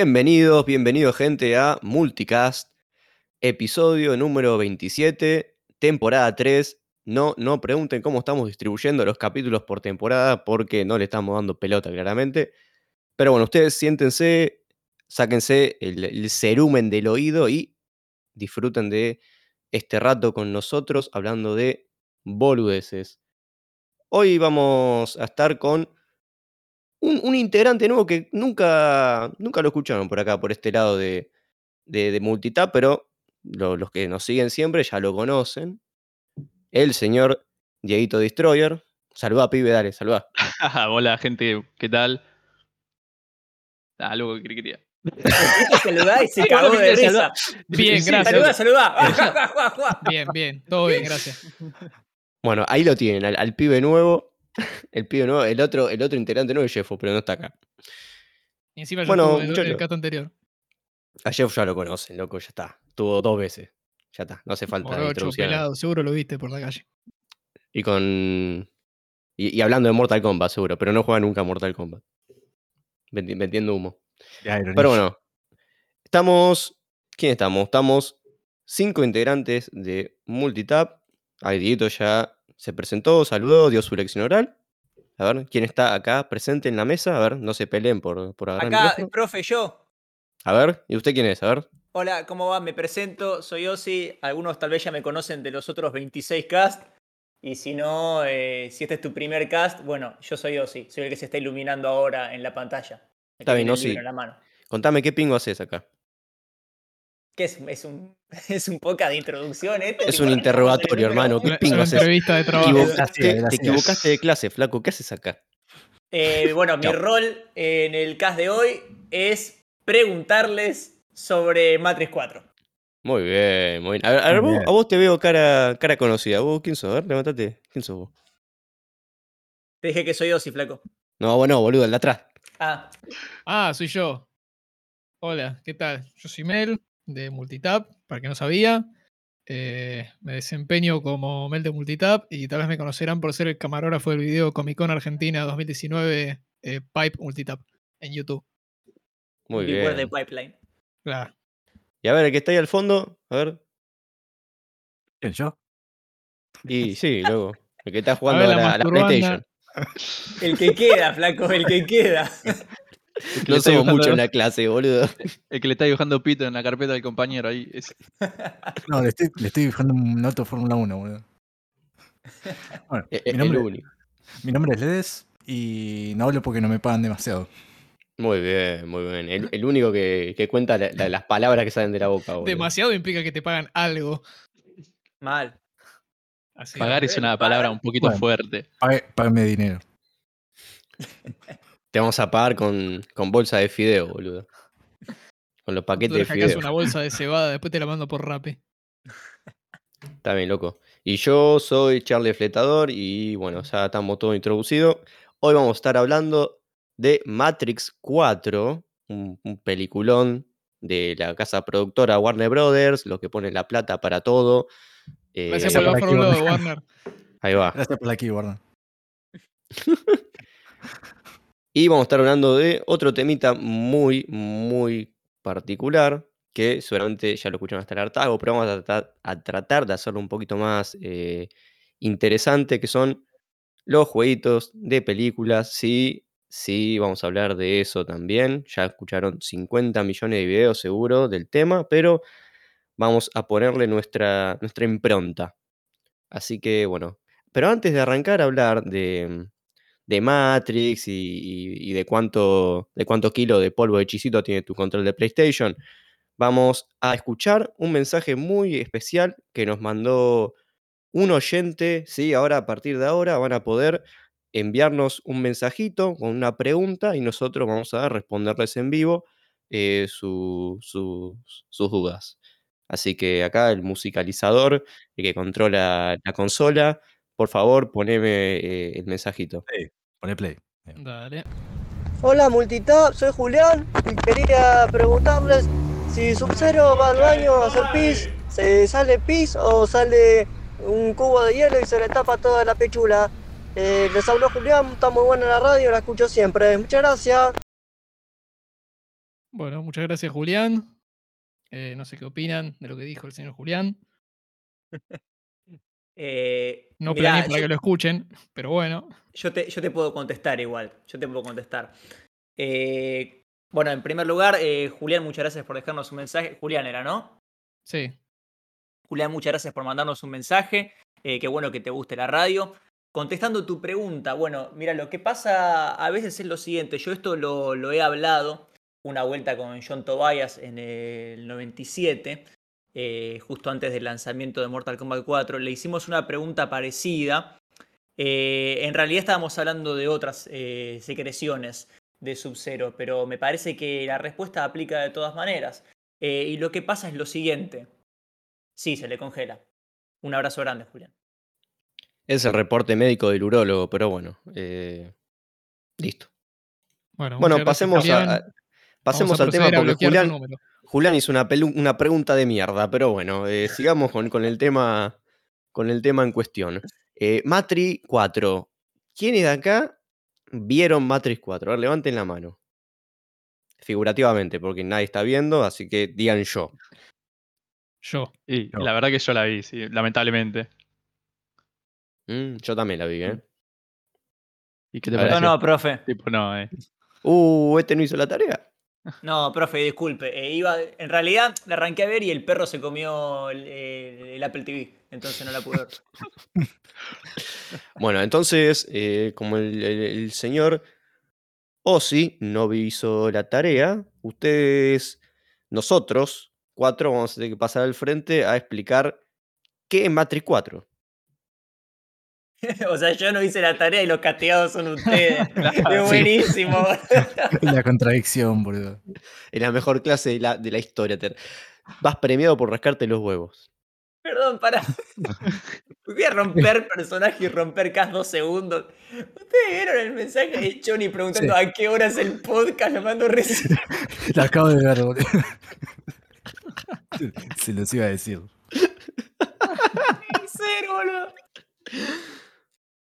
Bienvenidos, bienvenidos gente a Multicast, episodio número 27, temporada 3. No, no pregunten cómo estamos distribuyendo los capítulos por temporada porque no le estamos dando pelota claramente. Pero bueno, ustedes siéntense, sáquense el, el cerumen del oído y disfruten de este rato con nosotros hablando de boludeces. Hoy vamos a estar con un, un integrante nuevo que nunca, nunca lo escucharon por acá, por este lado de, de, de Multitap, pero lo- los que nos siguen siempre ya lo conocen. El señor Dieguito Destroyer. Saluda, pibe, dale, saluda. Hola gente, ¿qué tal? Ah, luego que quería. saludá y se cagó bueno, de risa. Bien, Sí, gracias. Saludá, saludá. Bien, bien, todo bien, gracias. Bueno, ahí lo tienen, al, al pibe nuevo. El pibe nuevo, el otro, el otro integrante nuevo es Jeffo, pero no está acá. Y encima yo Bueno, el- el caso anterior. A Jeff ya lo conocen, loco, ya está. Tuvo dos veces. Ya está, no hace falta Morocho, pelado, seguro lo viste por la calle. Y con. Y, y hablando de Mortal Kombat, seguro, pero no juega nunca a Mortal Kombat. Vendi- Vendiendo humo. Pero bueno, estamos. ¿Quién estamos? Estamos cinco integrantes de Multitap. Ahí Dieguito ya se presentó, saludó, dio su lección oral. A ver, ¿quién está acá presente en la mesa? A ver, no se peleen por, por agarrar el Acá, micrófono. profe, yo. A ver, ¿y usted quién es? A ver. Hola, ¿cómo va? Me presento, soy Ozzy. Algunos tal vez ya me conocen de los otros 26 cast. Y si no, eh, si este es tu primer cast, bueno, yo soy Ozzy. Soy el que se está iluminando ahora en la pantalla. El Está bien, el mano. Contame qué pingo haces acá. ¿Qué es? ¿Es un, es un podcast de introducción este? Es un interrogatorio, hermano. ¿Qué pingo entrevista de Te trabajo. equivocaste, te equivocaste de clase, flaco. ¿Qué haces acá? Eh, bueno, mi rol en el cast de hoy es preguntarles sobre Matrix 4. Muy bien, muy bien. A ver, a, vos- a vos te veo cara, cara conocida. ¿Vos quién sos? A ver, levantate. ¿Quién sos vos? Te dije que soy Ozzy, flaco. No, bueno, boludo, el de atrás. Ah, Ah, soy yo. Hola, ¿qué tal? Yo soy Mel, de Multitap, para que no sabía. Eh, me desempeño como Mel de Multitap y tal vez me conocerán por ser el camarógrafo del video Comic Con Argentina 2019 eh, Pipe Multitap en YouTube. Muy the bien. Pipeline. Claro. Y a ver, el que está ahí al fondo, a ver. ¿Quién, yo? Y sí, luego. El que está A jugando a la la, a la masturbanda. PlayStation. El que queda, flaco, el que queda. No somos mucho en la clase, boludo. el que le está dibujando pito en la carpeta del compañero ahí. No, le estoy, le estoy dibujando un auto Fórmula 1, boludo. Bueno, E- e- mi El nombre, único. mi nombre es Ledes y no hablo porque no me pagan demasiado. Muy bien, muy bien. El, el único que, que cuenta la- la- las palabras que salen de la boca, boludo. Demasiado implica que te pagan algo. Mal. Así Pagar es una palabra un poquito Bueno. fuerte. Pague- Págame dinero. Te vamos a pagar con, con bolsa de fideo, boludo. Con los Tú paquetes de fideo. una bolsa de cebada, después te la mando por Rappi. Está bien, loco. Y yo soy Charlie Fletador y bueno, ya estamos todo introducido. Hoy vamos a estar hablando de Matrix 4, un, un peliculón de la casa productora Warner Brothers, los que ponen la plata para todo. Eh, Gracias por la por de Warner. Warner. ahí va. Gracias por la keyboard. Y vamos a estar hablando de otro temita muy, muy particular, que seguramente ya lo escucharon hasta el hartazgo, pero vamos a tratar de hacerlo un poquito más eh, interesante, que son los jueguitos de películas. Sí, sí, vamos a hablar de eso también. Ya escucharon 50 millones de videos seguro del tema, pero vamos a ponerle nuestra, nuestra impronta. Así que bueno, pero antes de arrancar a hablar de, de Matrix y, de cuánto de kilo de polvo de hechicito tiene tu control de PlayStation, vamos a escuchar un mensaje muy especial que nos mandó un oyente. Sí, ahora a partir de ahora van a poder enviarnos un mensajito con una pregunta y nosotros vamos a responderles en vivo eh, su- sus- dudas. Así que acá el musicalizador, el que controla la consola, por favor, poneme eh, el mensajito. Poné play. Dale. Hola Multitap, soy Julián y quería preguntarles si Sub-Zero va al baño a hacer pis, ¿se sale pis o sale un cubo de hielo y se le tapa toda la pechula? Eh, les habló Julián, está muy buena la radio, la escucho siempre. Muchas gracias. Bueno, muchas gracias, Julián. Eh, no sé qué opinan de lo que dijo el señor Julián. Eh, No mirá, planeé para yo- que lo escuchen, pero bueno. Yo te, yo te puedo contestar igual. Yo te puedo contestar. Eh, bueno, en primer lugar, eh, Julián, muchas gracias por dejarnos un mensaje. Julián era, ¿no? Sí. Julián, muchas gracias por mandarnos un mensaje. Eh, qué bueno que te guste la radio. Contestando tu pregunta, bueno, mira, lo que pasa a veces es lo siguiente. Yo esto lo, lo he hablado una vuelta con John Tobias en el 97, eh, justo antes del lanzamiento de Mortal Kombat 4. Le hicimos una pregunta parecida. Eh, en realidad estábamos hablando de otras eh, secreciones de Sub-Zero, pero me parece que la respuesta aplica de todas maneras. Eh, y lo que pasa es lo siguiente. Sí, se le congela. Un abrazo grande, Julián. Es el reporte médico del urólogo, pero bueno. eh, listo. Bueno, pasemos, a- Julián. a- pasemos al tema porque Julián, número. Julián hizo una, una pregunta de mierda, pero bueno, eh, sigamos con, con el tema, con el tema en cuestión. Eh, Matri 4. ¿Quiénes de acá vieron Matrix 4? A ver, levanten la mano. Figurativamente, porque nadie está viendo, así que digan yo. Yo. Y la verdad que yo la vi, sí, lamentablemente. Mm, yo también la vi, ¿eh? ¿Y qué te No, no, profe. Tipo, no, eh. Uh, este no hizo la tarea. No, profe, disculpe. Eh, iba, en realidad la arranqué a ver y el perro se comió el, el Apple TV. Entonces no la pude ver. Bueno, entonces, eh, como el, el- el señor Ozzy no hizo la tarea, ustedes, nosotros, cuatro, vamos a tener que pasar al frente a explicar qué es Matrix 4. o sea, yo no hice la tarea y los castigados son ustedes. Claro, Es sí. buenísimo. La contradicción, boludo. Es la mejor clase de la, de la historia. Ter. Vas premiado por rascarte los huevos. Perdón, para. Voy a romper personaje y romper cast dos segundos. Ustedes vieron el mensaje de Johnny preguntando a qué hora es el podcast, lo mando recién. La acabo de ver, boludo. Se los iba a decir. Cero, boludo.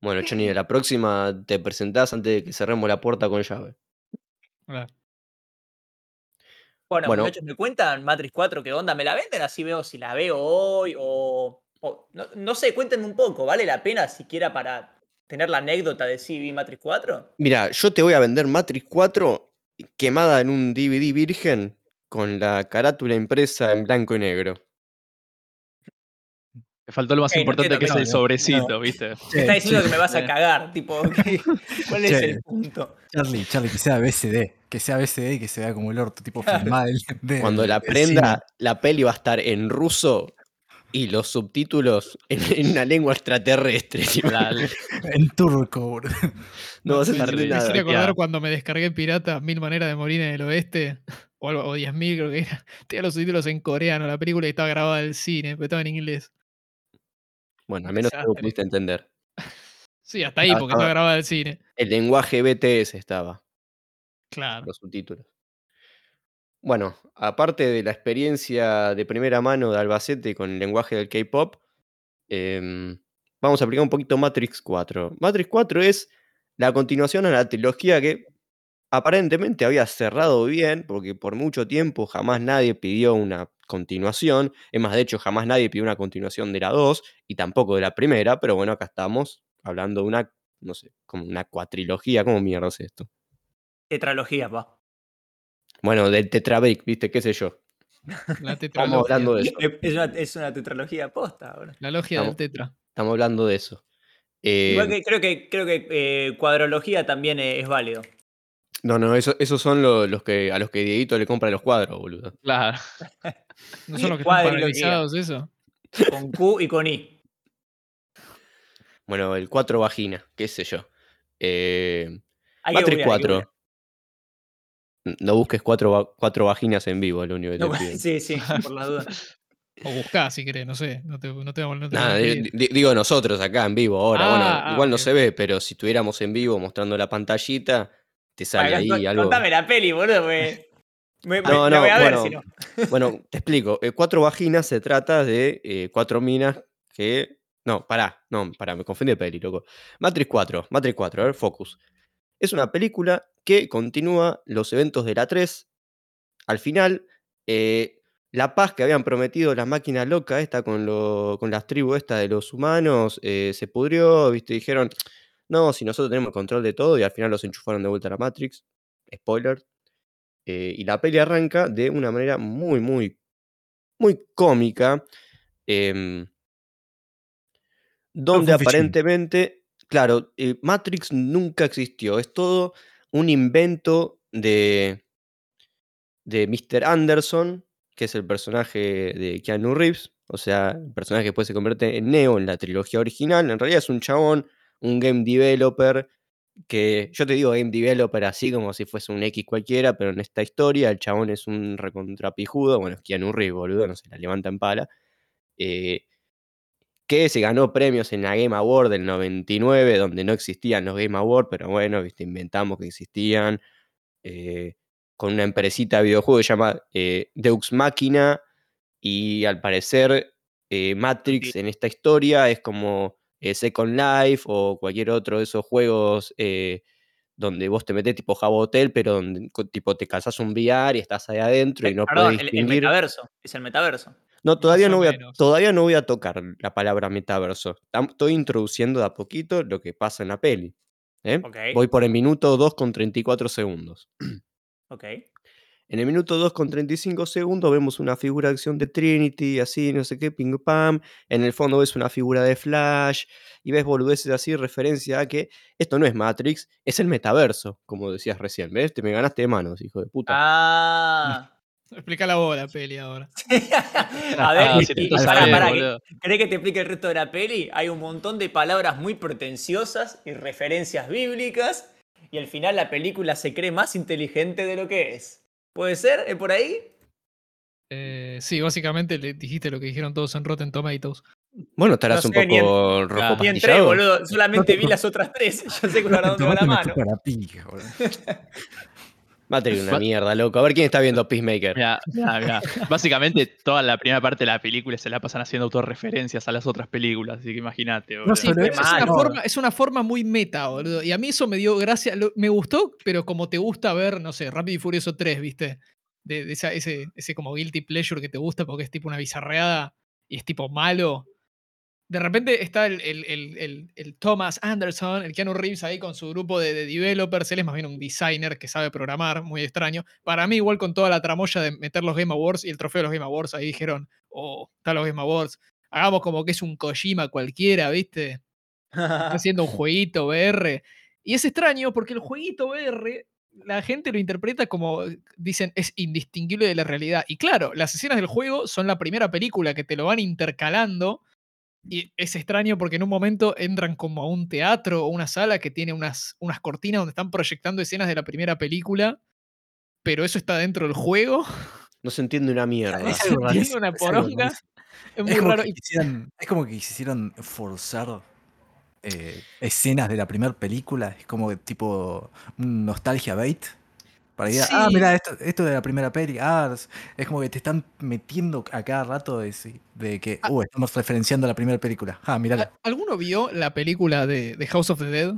Bueno, Johnny, la próxima te presentás antes de que cerremos la puerta con llave. Hola. Bueno, Bueno. muchachos, ¿me cuentan Matrix 4 qué onda? ¿Me la venden? Así veo si la veo hoy o... o- no, no sé, cuéntenme un poco. ¿Vale la pena siquiera para tener la anécdota de si vi Matrix 4? Mira, yo te voy a vender Matrix 4 quemada en un DVD virgen con la carátula impresa en blanco y negro. Me faltó lo más no importante entiendo, que es no, el no, sobrecito, ¿viste? Me Che, está diciendo che, que me vas a eh. cagar, tipo, ¿qué- ¿cuál es Che. el punto? Charlie, Charlie, que sea BCD. Que sea BCD y que se vea como el orto, tipo filmada. del- de- Cuando la prenda, la peli va a estar en ruso y los subtítulos en, en una lengua extraterrestre. En turco, boludo. no vas a terrible. me nada. hiciste acordar cuando me descargué pirata Mil Maneras de Morir en el Oeste, o, algo, o 10.000 creo que era. Tenía los subtítulos en coreano, la película estaba grabada del cine, pero estaba en inglés. Bueno, al menos algo Desastre. pudiste entender. Sí, hasta ahí, Ah, porque estaba- grabada del cine. El lenguaje BTS estaba, Claro. los subtítulos. Bueno, aparte de la experiencia de primera mano de Albacete con el lenguaje del K-pop, em, vamos a aplicar un poquito Matrix 4. Matrix 4 es la continuación a la trilogía que aparentemente había cerrado bien, porque por mucho tiempo jamás nadie pidió una continuación. Es más, de hecho, jamás nadie pidió una continuación de la 2 y tampoco de la primera, pero bueno, acá estamos hablando de una, no sé, como una cuatrilogía. ¿Cómo mierda es esto? Tetralogía, pa. Bueno, del Tetrabrick, ¿viste? ¿Qué sé yo? La Estamos hablando de eso. Es una, es una tetralogía posta ahora. La logia del Estamos- tetra. Estamos hablando de eso. Igual Eh, que creo que, creo que eh, cuadrología también es válido. No, no, eso- esos son lo- los que a los que Dieguito le compra los cuadros, boludo. Claro. ¿No son los que están paralizados eso? Con Q y con I. Bueno, el 4 vagina, qué sé yo. Eh, que 4. N- No busques cuatro, cuatro vaginas en vivo, lo único que te pido. No, sí, sí, por las dudas. O buscá si querés, no sé. No te, no te, no te voy a Nada, digo nosotros acá en vivo ahora. Ah, bueno, ah, igual no ok. se ve, pero si estuviéramos en vivo mostrando la pantallita, te sale Ay, ahí algo. Contame la peli, boludo. Me, me, me- No, la no, voy a ver bueno, si no. Bueno, te explico. Eh, cuatro vaginas se trata de eh, cuatro minas que. No, pará, no, pará, me confundí de peli, loco. Matrix 4, Matrix 4, a ver, focus. Es una película que continúa los eventos de la 3 al final, eh, la paz que habían prometido las máquinas locas, esta con, lo- con las tribus esta de los humanos, eh, se pudrió, ¿viste? Dijeron, no, si nosotros tenemos control de todo, y al final los enchufaron de vuelta a la Matrix. Spoiler. Eh, y la peli arranca de una manera muy, muy, muy cómica. em, donde aparentemente, claro, eh, Matrix nunca existió. Es todo un invento de, de Mr. Anderson, que es el personaje de Keanu Reeves. O sea, el personaje que después se convierte en Neo en la trilogía original. En realidad es un chabón, un game developer, que yo te digo game developer así como si fuese un X cualquiera, pero en esta historia el chabón es un recontrapijudo. Bueno, es Keanu Reeves, boludo, no se la levanta en pala. eh, que se ganó premios en la Game Award del 99, donde no existían los Game Awards, pero bueno, ¿viste? inventamos que existían, eh, con una empresita de videojuegos llamada eh, Deux Machina, y al parecer Matrix en esta historia es como eh, Second Life o cualquier otro de esos juegos eh, donde vos te metés tipo Jabo Hotel, pero donde tipo te casas un VR y estás ahí adentro y Eh, no Perdón, podés el, metaverso. Es el metaverso. No, todavía no, voy a, todavía no voy a tocar la palabra metaverso. Estoy introduciendo de a poquito lo que pasa en la peli. ¿eh? Ok. Voy por el minuto 2 con 34 segundos. Ok. En el minuto 2 con 35 segundos vemos una figura de acción de Trinity, así, no sé qué, ping pam. En el fondo ves una figura de Flash y ves boludeces así, referencia a que esto no es Matrix, es el metaverso, como decías recién. ¿Ves? Te me ganaste de manos, hijo de puta. Ah. Explica la bola, peli ahora. A ver, Ah, y- si. ¿qué- ¿querés que te explique el resto de la peli? Hay un montón de palabras muy pretenciosas y referencias bíblicas, y al final la película se cree más inteligente de lo que es. ¿Puede ser? ¿Es por ahí? Eh, sí, básicamente le dijiste lo que dijeron todos en Rotten Tomatoes. Bueno, estarás no un ni en- poco rojo Claro. Ni entré, boludo. Solamente No te vi las otras tres. Yo sé que para dónde va la mano. Matrix una mierda, loco. A ver quién está viendo Peacemaker. Mirá, mirá, mirá. Básicamente, toda la primera parte de la película se la pasan haciendo autorreferencias a las otras películas, así que imagínate, boludo. Sí, pero es, una no. forma, es una forma muy meta, boludo. Y a mí eso me dio gracia. lo- me gustó, pero como te gusta ver, no sé, Rápido y Furioso 3, ¿viste? De, de esa- ese, ese como guilty pleasure que te gusta porque es tipo una bizarreada y es tipo malo. De repente está el, el- el- el- Thomas Anderson, el Keanu Reeves ahí con su grupo de, de developers. Él es más bien un designer que sabe programar, muy extraño. Para mí, igual con toda la tramoya de meter los Game Awards y el trofeo de los Game Awards, ahí dijeron, oh, están los Game Awards. Hagamos como que es un Kojima cualquiera, ¿viste? haciendo un jueguito VR. Y es extraño porque el jueguito VR, la gente lo interpreta como, dicen, es indistinguible de la realidad. Y claro, las escenas del juego son la primera película que te lo van intercalando. Y es extraño porque en un momento entran como a un teatro o una sala que tiene unas, unas cortinas donde están proyectando escenas de la primera película. Pero eso está dentro del juego. No se entiende una mierda. Es se entiende una es poronga. muy Es como, raro. que quisieran, es como que quisieron forzar eh, escenas de la primera película. Es como tipo un nostalgia bait. Para ir, a, ah, mira, esto, esto de la primera peli. Ah, es, como que te están metiendo a cada rato de, que, Ah. uh, estamos referenciando la primera película. Ah, mirala. ¿Al- ¿Alguno vio la película de, de House of the Dead?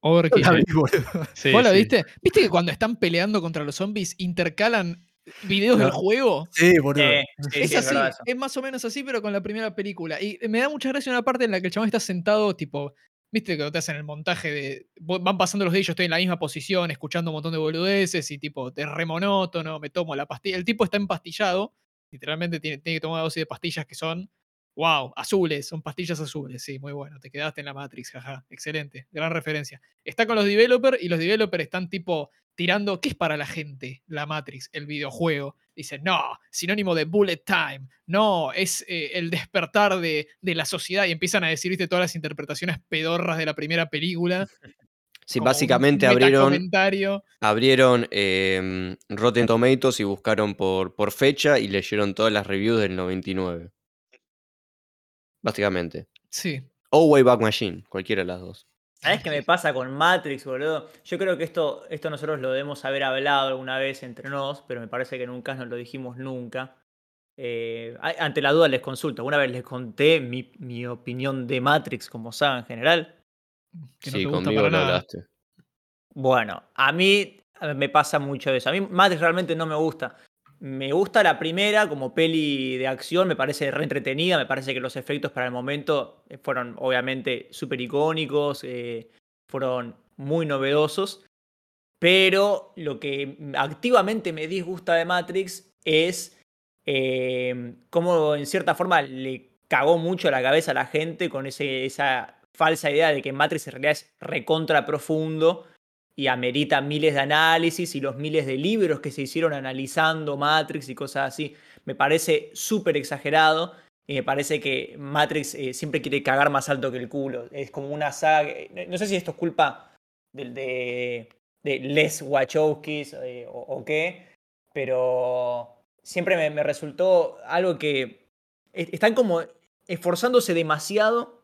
Overkill. La vi, boludo. Sí, ¿Vos la sí. viste? ¿Viste que cuando están peleando contra los zombies intercalan videos del No. juego? Sí, boludo. Eh, sí, es sí, así, es más o menos así, pero con la primera película. Y me da mucha gracia una parte en la que el chabón está sentado, tipo, viste que te hacen el montaje de. Van pasando los días, yo estoy en la misma posición, escuchando un montón de boludeces y tipo, te es re monótono, me tomo la pastilla. El tipo está empastillado, literalmente tiene, tiene que tomar dosis de pastillas que son. Wow, azules, son pastillas azules, sí, muy bueno. Te quedaste en la Matrix, jaja, excelente, gran referencia. Está con los developers y los developers están tipo tirando, ¿qué es para la gente la Matrix, el videojuego? Dicen, no, sinónimo de bullet time, no, es eh, el despertar de, de la sociedad y empiezan a decir, viste, todas las interpretaciones pedorras de la primera película. Sí, básicamente abrieron, abrieron em, Rotten Tomatoes y buscaron por, por fecha y leyeron todas las reviews del 99. Básicamente. Sí. O Wayback Machine, cualquiera de las dos. ¿Sabes qué me pasa con Matrix, boludo? Yo creo que esto, esto nosotros lo debemos haber hablado alguna vez entre nos, pero me parece que en un caso no lo dijimos nunca. Eh, ante la duda les consulto. Alguna vez les conté mi, mi opinión de Matrix como saga en general. Que no sí, te gusta conmigo para lo nada. hablaste. Bueno, a mí me pasa mucho eso. A mí Matrix realmente no me gusta. Me gusta la primera como peli de acción, me parece re entretenida, me parece que los efectos para el momento eh, fueron obviamente súper icónicos, eh, fueron muy novedosos, pero lo que activamente me disgusta de Matrix es eh, cómo en cierta forma le cagó mucho la cabeza a la gente con esa falsa idea de que Matrix en realidad es recontra profundo y amerita miles de análisis y los miles de libros que se hicieron analizando Matrix y cosas así. Me parece súper exagerado y me parece que Matrix eh, siempre quiere cagar más alto que el culo. Es como una saga. No sé si esto es culpa de, de Les Wachowskis eh, o, qué, pero siempre me, me resultó algo que es- están como esforzándose demasiado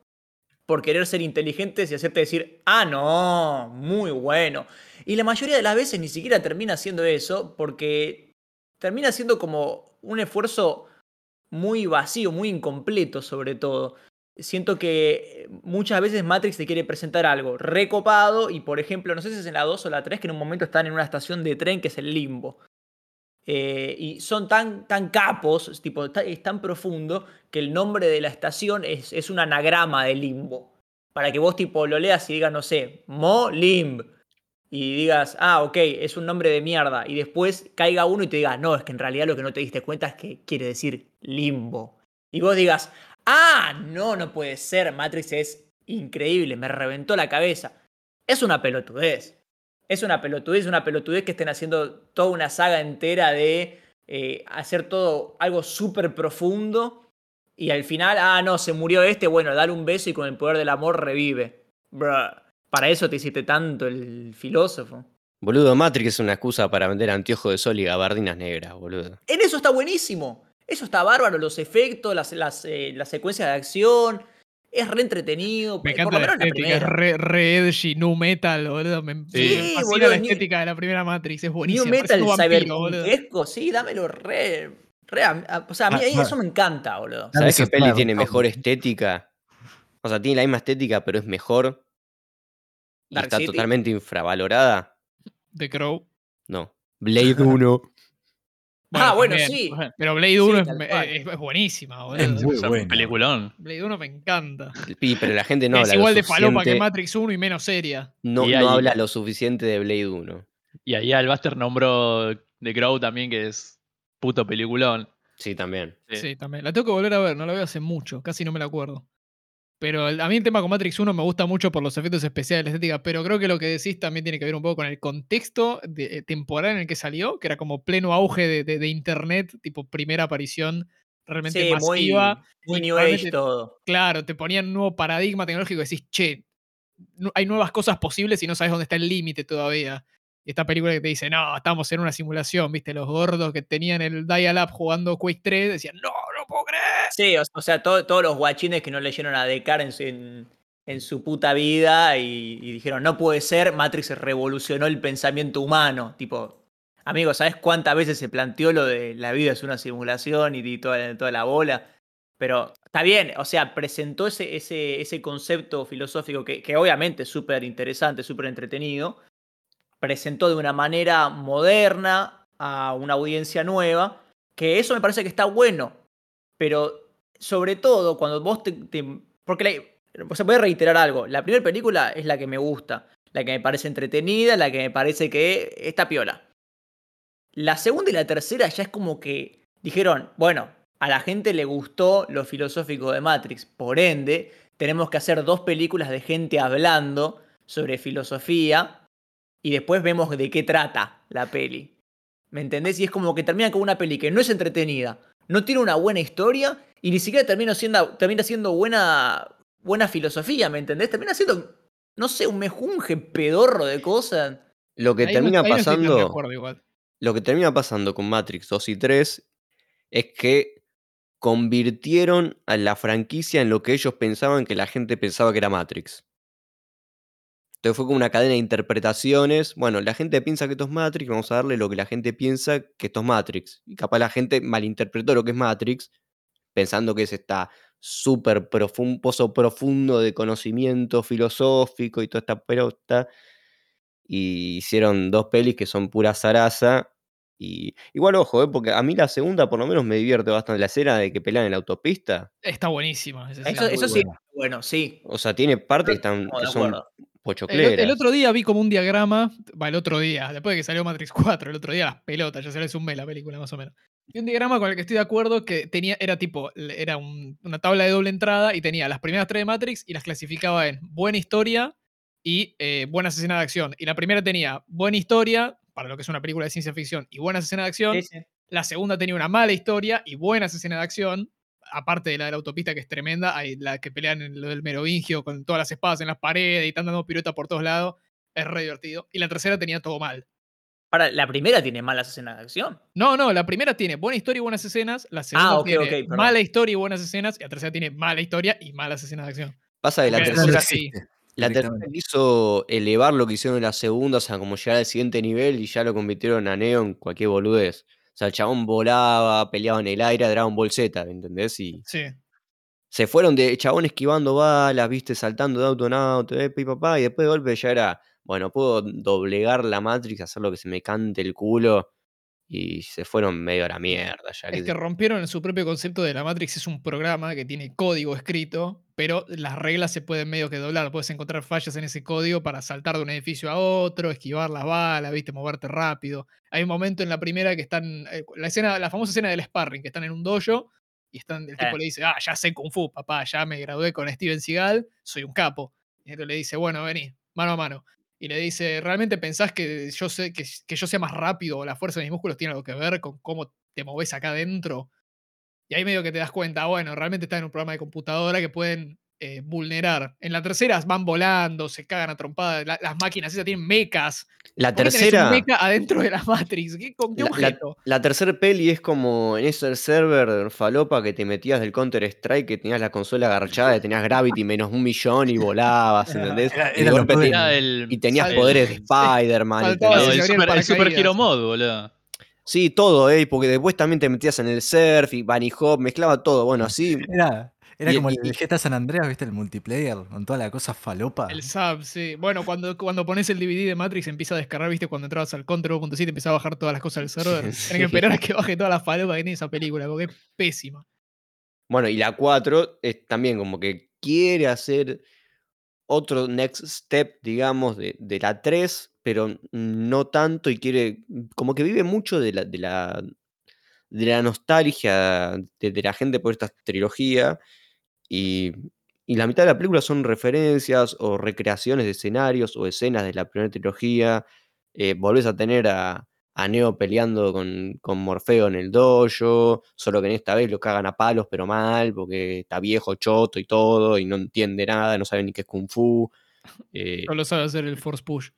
por querer ser inteligentes y hacerte decir, ah, no, muy bueno. Y la mayoría de las veces ni siquiera termina haciendo eso porque termina siendo como un esfuerzo muy vacío, muy incompleto sobre todo. Siento que muchas veces Matrix te quiere presentar algo recopado y por ejemplo, no sé si es en la 2 o la 3 que en un momento están en una estación de tren que es el limbo. Eh, y son tan, tan capos, tipo, es tan profundo que el nombre de la estación es, es un anagrama de limbo. Para que vos tipo lo leas y digas, no sé, Mo Limb. Y digas, ah, ok, es un nombre de mierda. Y después caiga uno y te diga, no, es que en realidad lo que no te diste cuenta es que quiere decir limbo. Y vos digas, ah, no, no puede ser, Matrix es increíble, me reventó la cabeza. Es una pelotudez. Es una pelotudez, una pelotudez que estén haciendo toda una saga entera de eh, hacer todo algo súper profundo y al final, ah, no, se murió este, bueno, dale un beso y con el poder del amor revive. Bruh. Para eso te hiciste tanto el filósofo. Boludo, Matrix es una excusa para vender anteojos de sol y gabardinas negras, boludo. En eso está buenísimo. Eso está bárbaro, los efectos, las, las, eh, las secuencias de acción. Es re entretenido. Me por lo la menos estética, es primera. re, re edgy, nu metal, boludo. Me, Sí, me fascina boludo, la estética de la primera Matrix, es New buenísimo. Metal cyberpunkesco, sí, dámelo re. re a- a- o sea, a mí Ah, ahí ah. eso me encanta, boludo. ¿Sabés qué peli tiene mejor estética? O sea, tiene la misma estética, pero es mejor. Y Dark está City. totalmente infravalorada. The Crow. No. Blade 1. Ah, bueno, también, sí. Pero Blade 1 es, es- es buenísima, boludo. Es muy Es peliculón. Blade 1 me encanta. Sí, pero la gente no es habla igual lo de falopa que suficiente. Matrix 1 y menos seria. No, Y no ahí- habla lo suficiente de Blade 1. Y ahí Albaster nombró The Crow también, que es puto peliculón. Sí, también. Sí. Sí, también. La tengo que volver a ver, no la veo hace mucho, casi no me la acuerdo. Pero a mí el tema con Matrix 1 me gusta mucho por los efectos especiales, la estética, pero creo que lo que decís también tiene que ver un poco con el contexto de- eh, temporal en el que salió, que era como pleno auge de, de- de internet, tipo primera aparición realmente Sí, muy, masiva. muy y New Age todo. Claro, te ponían un nuevo paradigma tecnológico y decís, che, no- hay nuevas cosas posibles y no sabes dónde está el límite todavía. Y esta película que te dice, no, estamos en una simulación, viste, los gordos que tenían el dial-up jugando Quake 3 decían, no puedo creer. Sí, o, sea, todo- todos los guachines que no leyeron a Descartes en su, puta vida y, dijeron, no puede ser, Matrix revolucionó el pensamiento humano. Tipo, amigo, ¿sabes cuántas veces se planteó lo de la vida es una simulación y, y toda, la bola? Pero está bien, o sea, presentó ese, concepto filosófico que obviamente es súper interesante, súper entretenido. Presentó de una manera moderna a una audiencia nueva, que eso me parece que está bueno. Pero sobre todo cuando vos te... porque la- o voy a reiterar algo. La primera película es la que me gusta, la que me parece entretenida, la que me parece que está piola. La segunda y la tercera ya es como que dijeron, bueno, a la gente le gustó lo filosófico de Matrix, por ende, tenemos que hacer dos películas de gente hablando sobre filosofía y después vemos de qué trata la peli. ¿Me entendés? Y es como que termina con una peli que no es entretenida, no tiene una buena historia y ni siquiera termina siendo, termina siendo buena, buena filosofía, ¿me entendés? Termina siendo, no sé, un mejunje pedorro de cosas. Lo que Ahí termina no pasando. acuerdo igual. Lo que termina pasando con Matrix 2 y 3 es que convirtieron a la franquicia en lo que ellos pensaban que la gente pensaba que era Matrix. Entonces fue como una cadena de interpretaciones. Bueno, la gente piensa que esto es Matrix, vamos a darle lo que la gente piensa que esto es Matrix. Y capaz la gente malinterpretó lo que es Matrix, pensando que es esta súper profundo, pozo profundo de conocimiento filosófico y toda esta pelota. y hicieron dos pelis que son pura zaraza. Y igual, ojo, eh, porque a mí la segunda por lo menos me divierte bastante. La escena de que pelean en la autopista. Está buenísima. Eso, sí, bueno, sí. O sea, tiene partes que, están, Estamos que son El, otro día vi como un diagrama, va, el otro día, después de que salió Matrix 4, el otro día las pelotas, ya se les un mes la película más o menos. Y un diagrama con el que estoy de acuerdo que tenía, era tipo, era un- una tabla de doble entrada y tenía las primeras tres de Matrix y las clasificaba en buena historia y eh, buenas escenas de acción. Y la primera tenía buena historia, para lo que es una película de ciencia ficción, y buenas escenas de acción. Sí, sí. La segunda tenía una mala historia y buenas escenas de acción. Aparte de la de la autopista que es tremenda, hay la que pelean en lo del Merovingio con todas las espadas en las paredes y están dando piruetas por todos lados. Es re divertido. Y la tercera tenía todo mal. Para, la primera tiene malas escenas de acción. No, no, la primera tiene buena historia y buenas escenas. La segunda Ah, ok, tiene mala historia y buenas escenas. Y la tercera tiene mala historia y malas escenas de acción. Pasa que la tercera, sí. la tercera quiso elevar lo que hicieron en la segunda, o sea, como llegar al siguiente nivel y ya lo convirtieron a Neo en cualquier boludez. O sea, el chabón volaba, peleaba en el aire, Dragon Ball Z, ¿entendés? Y Sí. se fueron de chabón esquivando balas, viste, saltando de auto en auto, eh, pi, papá, y después de golpe ya era, bueno, puedo doblegar la Matrix, hacer lo que se me cante el culo, y se fueron medio a la mierda, ya Es que que rompieron su propio concepto de la Matrix. Es un programa que tiene código escrito, pero las reglas se pueden medio que doblar. Puedes encontrar fallas en ese código para saltar de un edificio a otro, esquivar las balas, viste, moverte rápido. Hay un momento en la primera que están. eh, la escena, la famosa escena del sparring, que están en un dojo y están, el tipo Eh. le dice, ah, ya sé Kung Fu, papá, ya me gradué con Steven Seagal, soy un capo. Y entonces le dice, bueno, vení, mano a mano. Y le dice, ¿realmente pensás que yo, sé, que, yo sea más rápido o la fuerza de mis músculos tiene algo que ver con cómo te moves acá adentro? Y ahí medio que te das cuenta, bueno, realmente está en un programa de computadora que pueden eh, vulnerar. En la tercera van volando, se cagan a trompadas, la- las máquinas esas tienen mecas. La ¿Por qué tenés tercera... un mecha adentro de la Matrix? ¿Qué, ¿Con qué La, objeto? la tercer peli es como en ese server falopa que te metías del Counter Strike, que tenías la consola agarchada, que tenías Gravity menos un millón y volabas, ¿entendés? Era- Y era te- el, tenías poderes de sí. Spider-Man. ¿entendés? el, el super, el Super. Hero Mode, boludo. Sí, todo, ¿eh? Porque después también te metías en el surf y Bunny Hop, mezclaba todo. Bueno, así. Era, era Y- como y- el GTA San Andreas, ¿viste? El multiplayer, con toda la cosa falopa. El sub, sí. Bueno, cuando, cuando pones el DVD de Matrix empieza a descargar, viste, cuando entrabas al Control 1.7 empieza a bajar todas las cosas del server. Sí. que esperar a que baje todas las falopas que tiene esa película, porque es pésima. Bueno, y la 4 es también como que quiere hacer otro next step, digamos, de, de la 3, pero no tanto y quiere, como que vive mucho de la, de la, de la nostalgia de, de la gente por esta trilogía y, la mitad de la película son referencias o recreaciones de escenarios o escenas de la primera trilogía. Eh, volvés a tener a, a Neo peleando con, con Morfeo en el dojo, solo que en esta vez lo cagan a palos, pero mal, porque está viejo, choto y todo, y no entiende nada, no sabe ni qué es Kung Fu. Eh, Solo sabe hacer el Force Push.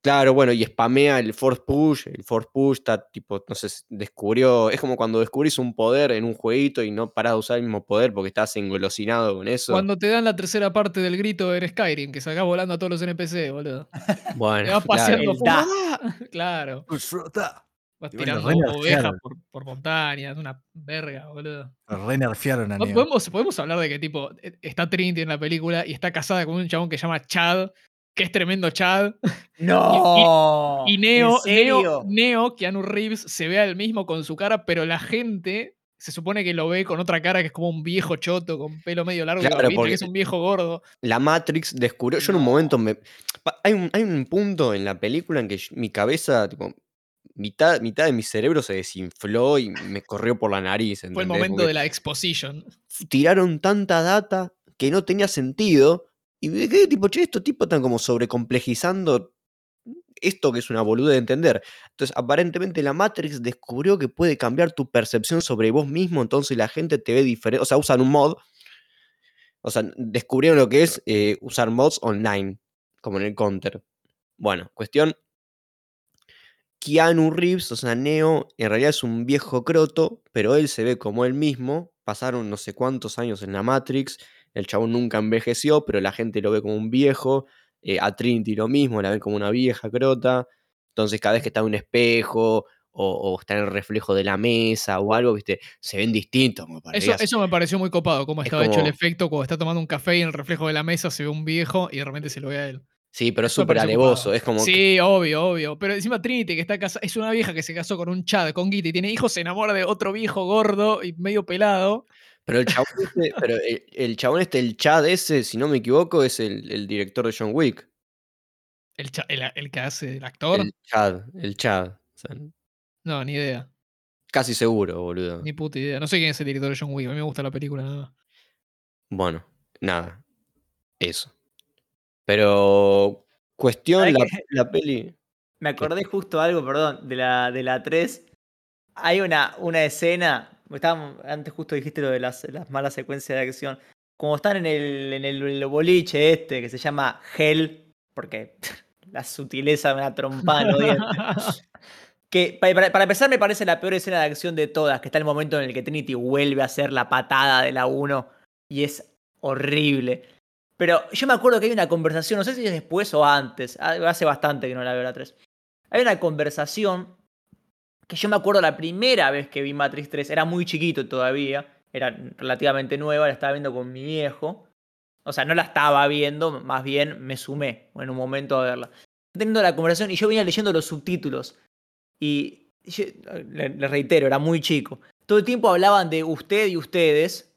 Claro, bueno, y spamea el Force Push. El Force Push está tipo, no sé, descubrió. Es como cuando descubrís un poder en un jueguito y no parás de usar el mismo poder porque estás engolosinado con eso. Cuando te dan la tercera parte del grito en Skyrim, que sacás volando a todos los NPC, boludo. Te Bueno, vas claro. paseando. Da. ¡ah! Claro. Vas bueno, tirando ovejas por, por montañas, una verga, boludo. Re nerfearon a No. ¿Podemos, podemos hablar de que tipo eh, está Trinity en la película y está casada con un chabón que se llama Chad, que es tremendo Chad. No. Y Neo. Neo, Neo, Keanu Reeves, se ve al mismo con su cara, pero la gente se supone que lo ve con otra cara que es como un viejo choto con pelo medio largo, Claro, que es un viejo gordo. La Matrix descubrió. Yo en un momento me. Hay un, hay un punto en la película en que mi cabeza, tipo. Mitad, mitad de mi cerebro se desinfló y me corrió por la nariz. Fue el ¿entendés? momento Porque de la exposition. tiraron tanta data que no tenía sentido. Y me quedé tipo, che, estos tipos están como sobrecomplejizando esto que es una boluda de entender. Entonces, aparentemente la Matrix descubrió que puede cambiar tu percepción sobre vos mismo, entonces la gente te ve diferente. O sea, usan un mod. O sea, descubrieron lo que es eh, usar mods online, como en el Counter. Bueno, cuestión. Keanu Reeves, o sea, Neo, en realidad es un viejo croto, pero él se ve como él mismo. Pasaron no sé cuántos años en la Matrix. El chabón nunca envejeció, pero la gente lo ve como un viejo. eh, a Trinity lo mismo, la ven como una vieja crota. Entonces, cada vez que está en un espejo o, o está en el reflejo de la mesa o algo, ¿viste? Se ven distintos. Como para Eso, eso me pareció muy copado, cómo Es estaba hecho el efecto cuando está tomando un café y en el reflejo de la mesa se ve un viejo y de repente se lo ve a él. Sí, pero es súper alevoso. Es como. que- Sí, obvio, obvio. Pero encima Trinity, que está casada, es una vieja que se casó con un Chad, con Guita y tiene hijos, se enamora de otro viejo gordo y medio pelado. Pero el chabón este, pero el, el chabón este, el Chad ese, si no me equivoco, es el, el director de John Wick. El, cha- el, el que hace el actor. El Chad, el Chad. O sea, No, ni idea. casi seguro, boludo. Ni puta idea. No sé quién es el director de John Wick. A mí me gusta la película nada más. Bueno, nada. Eso. Pero. Cuestión, ¿Sabés la, la peli. Me acordé justo algo, perdón, de la, de la 3. Hay una, una escena. Estábamos- antes justo dijiste lo de las, las malas secuencias de acción. Como están en el, en el boliche este, que se llama Hell, porque la sutileza me da trompada en los dientes. Que pa- para, para empezar me parece la peor escena de acción de todas, que está el momento en el que Trinity vuelve a hacer la patada de la 1 y es horrible. Pero yo me acuerdo que hay una conversación, no sé si es después o antes, ha- hace bastante que no la veo la 3. Hay una conversación que yo me acuerdo la primera vez que vi Matrix 3, era muy chiquito todavía, era relativamente nueva, la estaba viendo con mi viejo. O sea, no la estaba viendo, más bien me sumé en un momento a verla. Teniendo la conversación y yo venía leyendo los subtítulos. Y yo- le, le reitero, era muy chico. Todo el tiempo hablaban de usted y ustedes,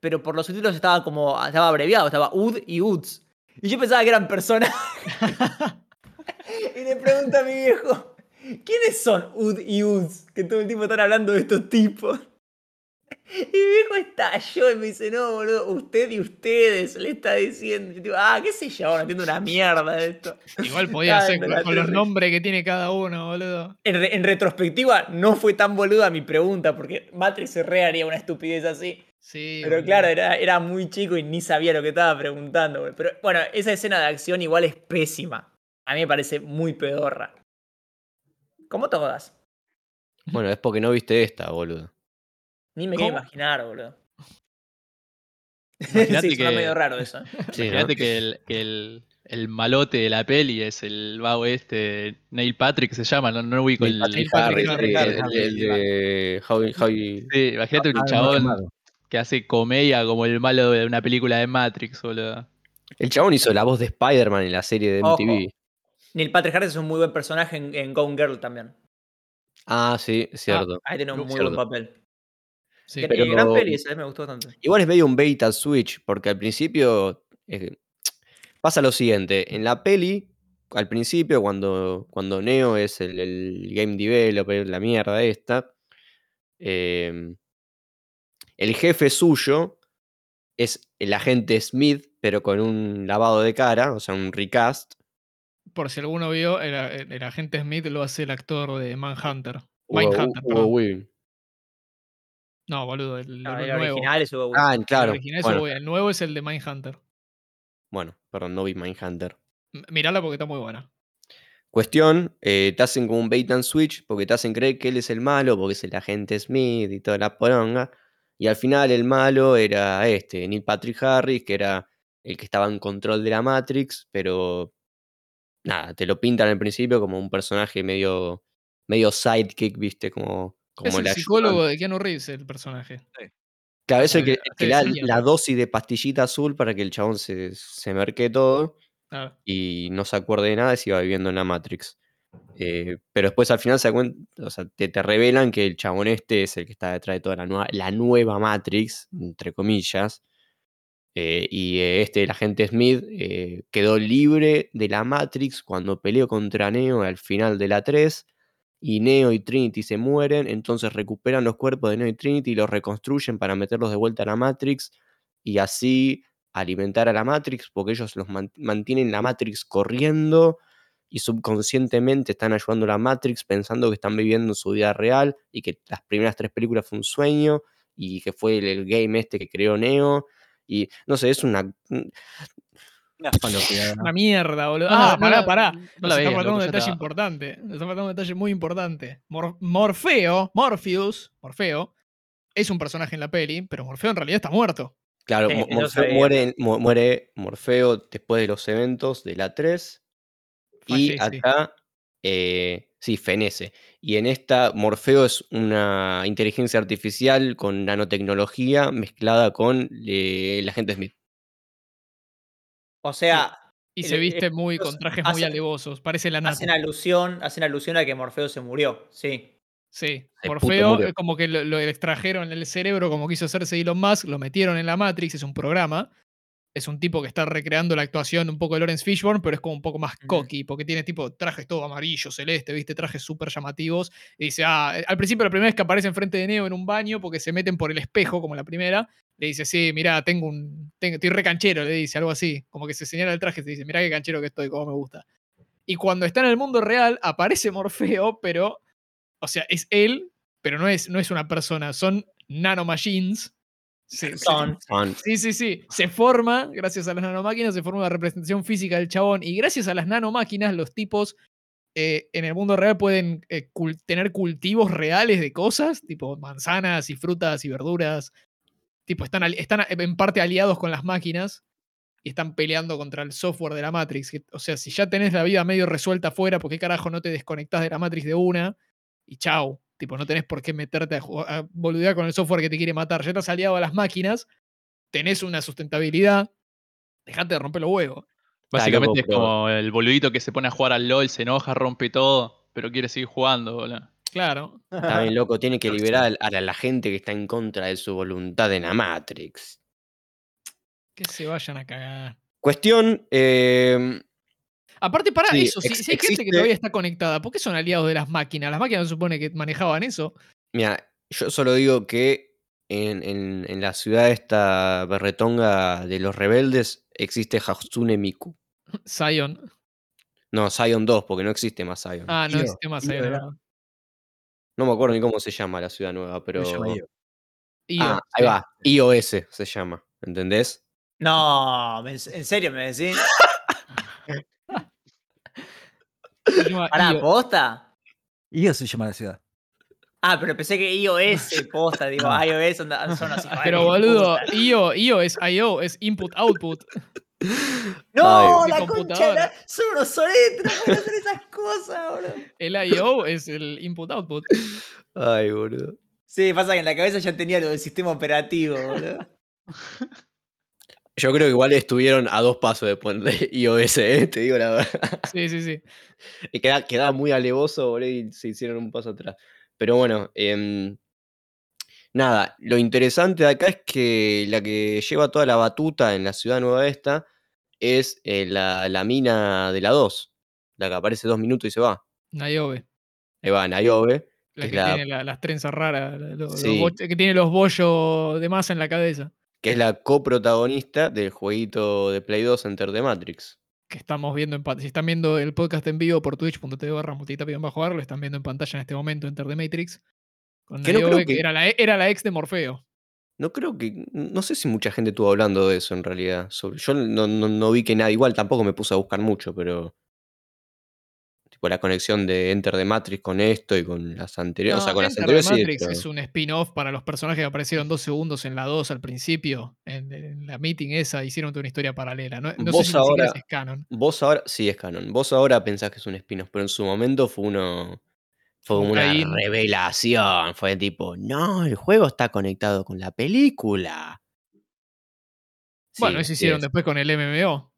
pero por los subtítulos estaba como, estaba abreviado, estaba UD y UDS. Y yo pensaba que eran personas. y le pregunto a mi viejo, ¿quiénes son UD y UDS? Que todo el tiempo están hablando de estos tipos. Y mi viejo estalló y me dice, no, boludo, usted y ustedes, le está diciendo. Yo digo, ah, qué sé yo, no entiendo una mierda de esto. Igual podía ser con, los nombres que tiene cada uno, boludo. En, re- en retrospectiva, no fue tan boluda mi pregunta, porque Matrix se re haría una estupidez así. Sí. Pero boludo. claro, era, era muy chico y ni sabía lo que estaba preguntando. güey. Pero bueno, esa escena de acción igual es pésima. A mí me parece muy pedorra. Como todas. Bueno, es porque no viste esta, boludo. Ni me quiero imaginar, boludo. Imagínate sí, suena que- medio raro eso. Sí, ¿no? Imagínate que, el, que el, el malote de la peli es el vago este, Neil Patrick se llama, no, no ubico el. Patrick Harris, el, el de How- How- Sí, imagínate un Ah, chabón que hace comedia como el malo de una película de Matrix, boludo. El chabón hizo la voz de Spider-Man en la serie de Ojo. Neil Patrick Harris es un muy buen personaje en, en Gone Girl también. Ah, sí, es cierto. Ahí tiene un muy Cierto. buen papel. Sí. Pero- gran peli esa, eh, me gustó bastante. Igual es medio un and switch, porque al principio eh, pasa lo siguiente. En la peli, al principio, cuando, cuando Neo es el, el game developer, la mierda esta, eh, el jefe suyo es el agente Smith, pero con un lavado de cara, o sea, un recast. Por si alguno vio, el, el- el agente Smith lo hace el actor de Manhunter. Hugo- Mindhunter, Hugo perdón. Weaving. No, boludo, el, No, el el nuevo. original es Hugo Ah, claro. El original es Bueno, Hugo- el nuevo es el de Mindhunter. bueno, perdón, no vi Mindhunter. M- Mirala porque está muy buena. Cuestión, eh, te hacen como un bait and switch porque te hacen creer que él es el malo, porque es el agente Smith y toda la poronga. Y al final el malo era este, Neil Patrick Harris, que era el que estaba en control de la Matrix, pero nada, te lo pintan al principio como un personaje medio, medio sidekick, viste, como, como es el la psicólogo de Keanu Reeves, el personaje. Claro, eso es que, el- que el le da psiquiatra. la dosis de pastillita azul para que el chabón se, se merque todo y no se acuerde de nada y se iba viviendo en la Matrix. Eh, pero después al final se da cuen- o sea, te, te revelan que el chabón este es el que está detrás de toda la nueva, la nueva Matrix, entre comillas. Eh, y eh, este, el agente Smith, eh, quedó libre de la Matrix cuando peleó contra Neo al final de la 3. Y Neo y Trinity se mueren, entonces recuperan los cuerpos de Neo y Trinity y los reconstruyen para meterlos de vuelta a la Matrix. Y así alimentar a la Matrix, porque ellos los man- mantienen la Matrix corriendo y subconscientemente están ayudando a la Matrix pensando que están viviendo su vida real y que las primeras tres películas fue un sueño y que fue el, el game este que creó Neo. Y no sé, es una. Una falopeada. Una mierda, boludo. Ah, no pará, pará. no Nos está faltando un detalle importante. Nos está faltando un detalle muy importante. Mor- Morfeo, Morpheus, Morfeo, es un personaje en la peli, pero Morfeo en realidad está muerto. Claro, Morfeo muere, mu- muere Morfeo después de los eventos de la 3. Y Fallece. acá, eh, sí, fenece. Y en esta, Morfeo es una inteligencia artificial con nanotecnología mezclada con eh, el agente Smith. O sea, Y Y se viste muy con trajes muy alevosos. Parece la nata. Hacen alusión, hacen alusión a que Morfeo se murió, sí. Sí, El Morfeo, como que lo, lo extrajeron en el cerebro, como quiso hacerse Elon Musk, lo metieron en la Matrix, es un programa. Es un tipo que está recreando la actuación un poco de Lawrence Fishburne, pero es como un poco más cocky, porque tiene tipo trajes todo amarillo, celeste, viste, trajes súper llamativos. Y dice, ah, eh, al principio la primera vez que aparece enfrente de Neo en un baño, porque se meten por el espejo, como la primera, le dice, sí, mirá, tengo un, tengo, estoy re canchero, le dice, algo así. Como que se señala el traje y se dice, mirá qué canchero que estoy, cómo me gusta. Y cuando está en el mundo real, aparece Morfeo, pero, o sea, es él, pero no es, no es una persona, son nanomachines. Son. Son- Sí, sí, sí. Se forma, gracias a las nanomáquinas, se forma una representación física del chabón. Y gracias a las nanomáquinas, los tipos eh, en el mundo real pueden eh, cul- tener cultivos reales de cosas, tipo manzanas y frutas y verduras. Tipo, están, están en parte aliados con las máquinas y están peleando contra el software de la Matrix. o sea, si ya tenés la vida medio resuelta afuera, ¿por qué carajo no te desconectás de la Matrix de una? Y chau. Tipo, no tenés por qué meterte a, boludear con el software que te quiere matar. Ya estás aliado a las máquinas, tenés una sustentabilidad, dejate de romper los huevos. Básicamente es pero- como el boludito que se pone a jugar al LOL, se enoja, rompe todo, pero quiere seguir jugando, boludo. Claro. Está bien loco, tiene que liberar a la, la gente que está en contra de su voluntad en la Matrix. Que se vayan a cagar. Cuestión, eh, Aparte, para Sí, eso, si, hay gente que existe- todavía está conectada, ¿por qué son aliados de las máquinas? Las máquinas no se supone que manejaban eso. mira, yo solo digo que en, en- en la ciudad esta berretonga de los rebeldes existe Hatsune Miku. Zion. No, Zion 2, porque no existe más Zion. Ah, no Io, existe más Io Zion. ¿no? No me acuerdo ni cómo se llama la ciudad nueva, pero... Se llama Io. Io, Ah, ahí va, iOS se llama, ¿entendés? No, ¿me- ¿en serio me decís? Pará, Io. ¿posta? Io se llama la ciudad. Ah, pero pensé que iOS, posta, digo, iOS son, son así. Pero boludo. IO, IO es IO, es input output. No, Ay, la concha, la- son unos no pueden hacer esas cosas, boludo. El IO es el input output. Ay, boludo. Sí, pasa que en la cabeza ya tenía lo del sistema operativo, boludo. Yo creo que igual estuvieron a dos pasos de poner iOS, ¿eh? te digo la verdad. Sí, sí, sí. Y queda- quedaba muy alevoso, boludo, y se hicieron un paso atrás. Pero bueno, em, nada, lo interesante de acá es que la que lleva toda la batuta en la ciudad nueva esta es eh, la, la mina de la 2, la que aparece dos minutos y se va. Niobe. Ahí va, Niobe, La que que es la, tiene la- las trenzas raras, los- Sí. que tiene los bollos de masa en la cabeza. Que es la coprotagonista del jueguito de Play 2 Enter the Matrix. Que estamos viendo en pantalla. Si están viendo el podcast en vivo por twitch.tv barra bajo lo están viendo en pantalla en este momento, Enter the Matrix. Con Que no creo que- era, la, e- era la ex de Morfeo. No creo que. No sé si mucha gente estuvo hablando de eso en realidad. sobre- yo no, no- no vi que nada. Igual tampoco me puse a buscar mucho, pero. Tipo la conexión de Enter the Matrix con esto y con las anteriores. o sea, No, con las Enter the anteriores. Matrix es un spin-off para los personajes que aparecieron dos segundos en la 2 al principio. En, en la meeting esa hicieron toda una historia paralela. No, no sé Vos si ni siquiera ahora- es canon. Vos ahora. Sí, es canon. Vos ahora pensás que es un spin-off, pero en su momento fue uno. Fue como una revelación. Fue tipo, no, el juego está conectado con la película. Bueno, Sí, eso hicieron es. después con el MMO.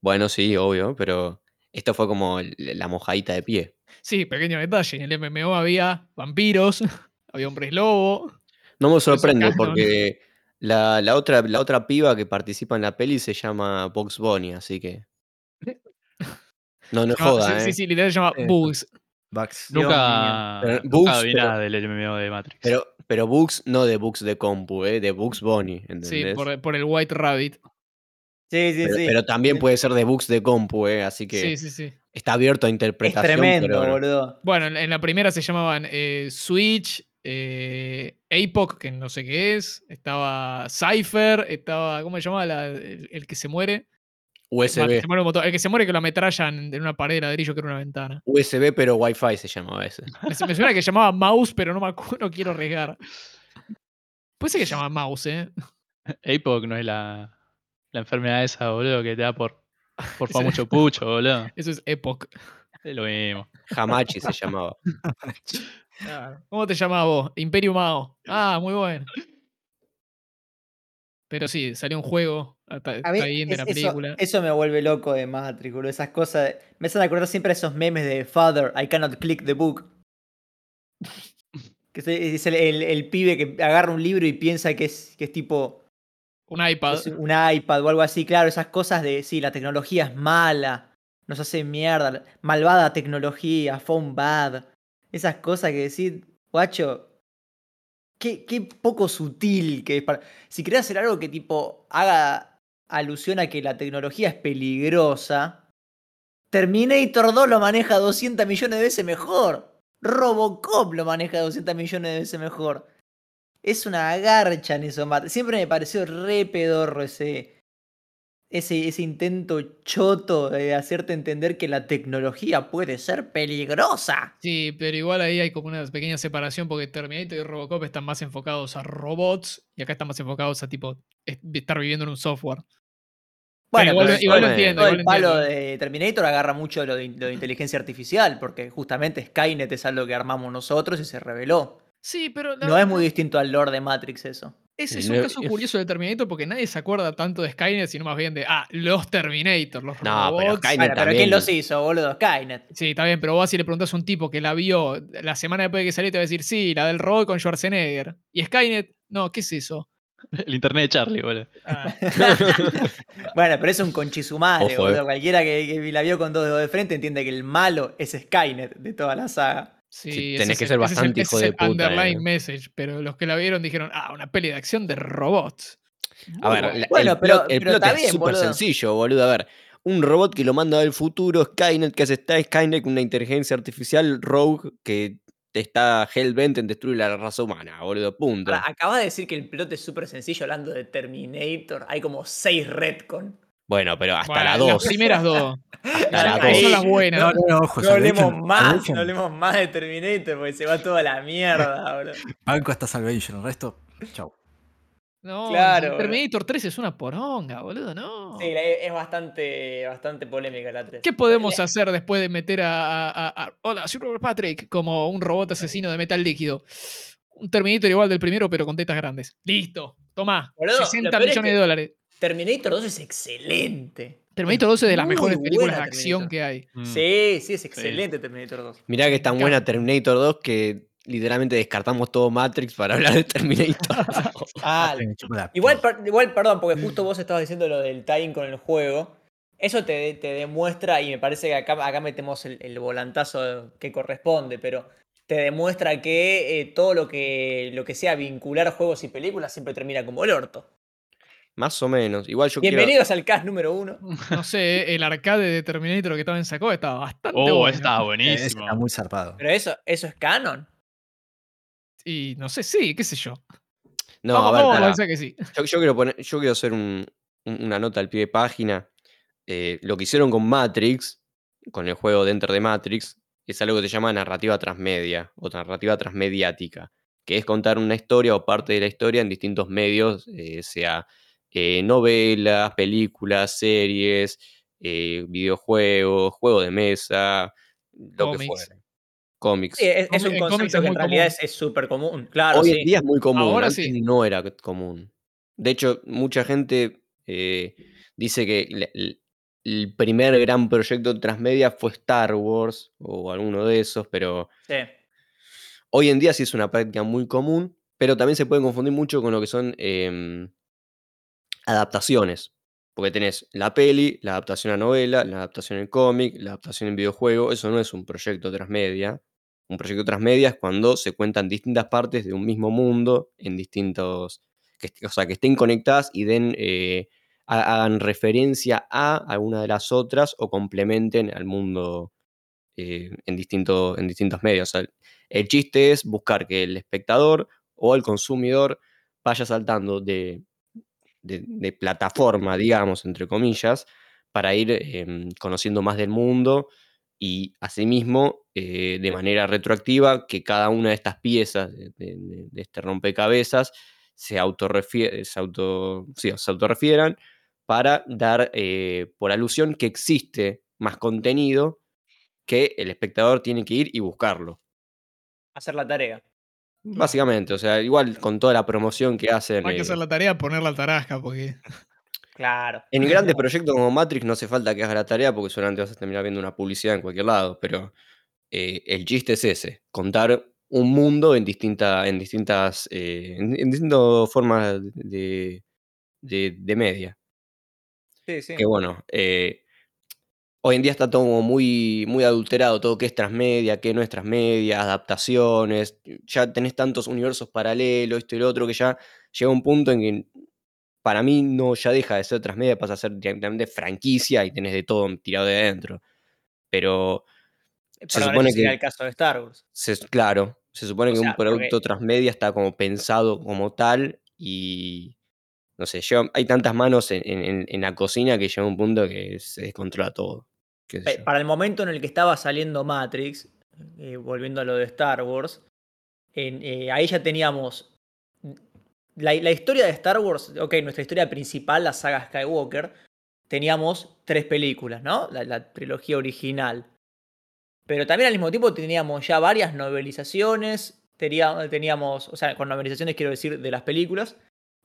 Bueno, sí, obvio, pero esto fue como la mojadita de pie. Sí, pequeño detalle. En el MMO había vampiros, había hombres lobo. No me sorprende porque la, la otra, la otra piba que participa en la peli se llama Box Bunny, así que. No, no No, joda, sí, ¿eh? sí, sí, literal se llama Sí. Bugs. Bugs. Nunca, Pero nunca Bugs, vi pero- nada del MMO de Matrix. Pero, pero Bugs no de Bugs de compu, ¿eh? De Bugs Bunny, ¿entendés? Sí, por, por el White Rabbit. Sí, sí, pero, sí. pero también puede ser de Bugs de compu, ¿eh? Así que Sí, sí, sí. está abierto a es interpretación. tremendo, pero bueno. boludo. Bueno, en, la primera se llamaban eh, Switch, eh, Apoc, que no sé qué es. Estaba Cypher, estaba. ¿Cómo se llamaba la- el, el que se muere? USB. se muere. El que se muere que lo ametrallan en una pared de ladrillo que era una ventana. USB, pero Wi-Fi se llamaba ese. Me, me suena que llamaba Mouse, pero no me acuerdo, no quiero arriesgar. Puede ser que se llama Mouse, ¿eh? APOC no es la, la enfermedad esa, boludo, que te da por, por fumar mucho pucho, boludo. Eso es Epoch. Es lo mismo. Hamachi se llamaba. ¿Cómo te llamabas vos? Imperio Mao. Ah, muy bueno. Pero sí, salió un juego está bien de es- la película. eso me vuelve loco de Matrix, boludo. Esas cosas. Me hacen acordar siempre esos memes de Father, I cannot click the book. Que es el, es el- el- el pibe que agarra un libro y piensa que es, que es tipo Un iPad. un iPad o algo así. Claro, esas cosas de sí, la tecnología es mala, nos hace mierda, malvada tecnología, phone bad. Esas cosas que decir, guacho, qué, qué poco sutil que es para. Si querés hacer algo que tipo haga alusión a que la tecnología es peligrosa, Terminator 2 lo maneja 200 millones de veces mejor. Robocop lo maneja 200 millones de veces mejor. Es una garcha en eso, Matt. Siempre me pareció re pedorro ese, ese, ese intento choto de hacerte entender que la tecnología puede ser peligrosa. Sí, pero igual ahí hay como una pequeña separación porque Terminator y Robocop están más enfocados a robots y acá están más enfocados a tipo es- estar viviendo en un software. Bueno, igual pero igual lo entiendo, todo igual el palo de Terminator agarra mucho lo de, lo de inteligencia artificial, porque justamente Skynet es algo que armamos nosotros y se reveló. Sí, pero la No es muy distinto al lore de Matrix eso. es, Sí, es un caso curioso de Terminator porque nadie se acuerda tanto de Skynet, sino más bien de, ah, los Terminator, los No, pero. Skynet Bueno, pero. ¿quién los hizo, boludo? Skynet. Sí, está bien, pero vos si le preguntás a un tipo que la vio la semana después de que salió, te va a decir, sí, la del robot con Schwarzenegger. ¿Y Skynet? No, ¿qué es eso? El internet de Charlie, boludo. Ah, Bueno, pero es un conchisumare, Ojo, boludo. eh. Cualquiera que, que la vio con dos dedos de frente entiende que el malo es Skynet de toda la saga. Sí, tenés es que ser ese es el- bastante ese hijo de puta, underlying eh. message, pero los que la vieron dijeron, ah, una peli de acción de robots. A ver, Muy la- Bueno, el pero- plot, el pero plot está es súper sencillo, boludo. A ver, un robot que lo manda al futuro, Skynet, que hace está Skynet con una inteligencia artificial rogue que está hellbent en destruir la raza humana, boludo. Punto. Ahora, acabas de decir que el plot es súper sencillo hablando de Terminator. Hay como seis retcon. Bueno, pero hasta Bueno, la Las 2. primeras dos. Hasta la Ahí- Ahí son las 2. buenas. No, no, no, ojo. No hablemos Salvation- más, Salvation- no hablemos más de Terminator porque se va toda la mierda, boludo. Banco hasta Salvation, el resto, chau. No, Claro. Terminator 3 es una poronga, boludo, no. Sí, es bastante, bastante polémica la 3. ¿Qué podemos hacer después de meter a, a- a- a- Hola, soy Robert Patrick como un robot asesino de metal líquido? Un Terminator igual del primero, pero con tetas grandes. Listo, tomá. Boludo, lo 60 peor es millones que- de dólares. Terminator 2 es excelente. Terminator 2 es de las muy mejores películas de acción Terminator. que hay. Mm. Sí, sí, es excelente Terminator 2. Mirá que es tan buena. Terminator 2 que literalmente descartamos todo Matrix para hablar de Terminator. Ah, la igual, igual, perdón, porque justo vos estabas diciendo lo del tie con el juego. Eso te, te demuestra, y me parece que acá, acá metemos el, el volantazo que corresponde, pero te demuestra que eh, todo lo que, lo que sea vincular juegos y películas siempre termina como el orto. Más o menos. Igual yo quiero. Bienvenidos al cast número uno. No sé, el arcade de Terminator que estaba en Sacó estaba bastante Oh, bueno. estaba Eh, buenísimo. está muy zarpado. Pero eso, eso es canon. Y no sé, sí, qué sé yo. No, vamos, a ver, vamos a que sí. Yo, yo quiero poner, yo quiero hacer un- un- una nota al pie de página. Eh, lo que hicieron con Matrix, con el juego de Enter de Matrix, es algo que se llama narrativa transmedia o narrativa transmediática, que es contar una historia o parte de la historia en distintos medios, eh, sea eh, novelas, películas, series, eh, videojuegos, juegos de mesa, lo que Cómics. fuera. Cómics. Sí, es, es un concepto es que en realidad común. es súper común. Claro, Hoy sí. en día es muy común, Ahora antes sí. no era común. De hecho, mucha gente eh, dice que el primer gran proyecto transmedia fue Star Wars o alguno de esos, pero Sí. hoy en día sí es una práctica muy común, pero también se pueden confundir mucho con lo que son em, adaptaciones. Porque tenés la peli, la adaptación a novela, la adaptación en cómic, la adaptación en videojuego. Eso no es un proyecto transmedia. Un proyecto transmedia es cuando se cuentan distintas partes de un mismo mundo en distintos. Que, o sea, que estén conectadas y den. eh, ha- hagan referencia a alguna de las otras o complementen al mundo eh, en, distinto- en distintos medios. O sea, el chiste es buscar que el espectador o el consumidor vaya saltando de, de- plataforma, digamos, entre comillas, para ir em, conociendo más del mundo y asimismo, eh, de manera retroactiva, que cada una de estas piezas de, este rompecabezas se, se, auto, sí, se autorrefieran para dar eh, por alusión que existe más contenido que el espectador tiene que ir y buscarlo. Hacer la tarea. Básicamente, o sea, igual con toda la promoción que hacen. Hay que eh, hacer la tarea, poner la tarasca, porque Claro. En grandes proyectos como Matrix no hace falta que hagas la tarea porque solamente vas a terminar viendo una publicidad en cualquier lado, pero eh, el chiste es ese, contar un mundo en, distinta, en distintas eh, en, en distintas formas de, de- de media. Sí, sí. Que bueno, eh, hoy en día está todo muy, muy adulterado, todo que es transmedia, que no es transmedia, adaptaciones, ya tenés tantos universos paralelos, esto y lo otro, que ya llega un punto en que para mí no ya deja de ser transmedia, pasa a ser directamente franquicia y tenés de todo tirado de adentro. Pero se supone que, el caso de Star Wars. se- claro, se supone O que un sea, porque- producto transmedia está como pensado como tal y no sé, lleva- hay tantas manos en- en la cocina que llega un punto que se descontrola todo. Para el momento en el que estaba saliendo Matrix, eh, volviendo a lo de Star Wars, en- eh, ahí ya teníamos la, la historia de Star Wars, ok, nuestra historia principal, la saga Skywalker, teníamos tres películas, ¿no? La, la trilogía original. Pero también al mismo tiempo teníamos ya varias novelizaciones, teníamos, teníamos, o sea, con novelizaciones quiero decir de las películas,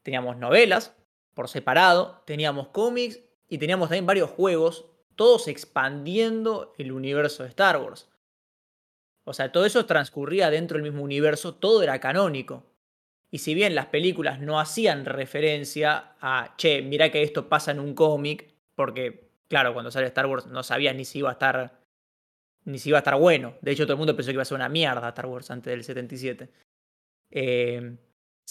teníamos novelas por separado, teníamos cómics y teníamos también varios juegos, todos expandiendo el universo de Star Wars. O sea, todo eso transcurría dentro del mismo universo, todo era canónico. Y si bien las películas no hacían referencia a, che, mira que esto pasa en un cómic, porque, claro, cuando sale Star Wars no sabías ni si iba a estar ni si iba a estar bueno. De hecho, todo el mundo pensó que iba a ser una mierda Star Wars antes del 77. Eh,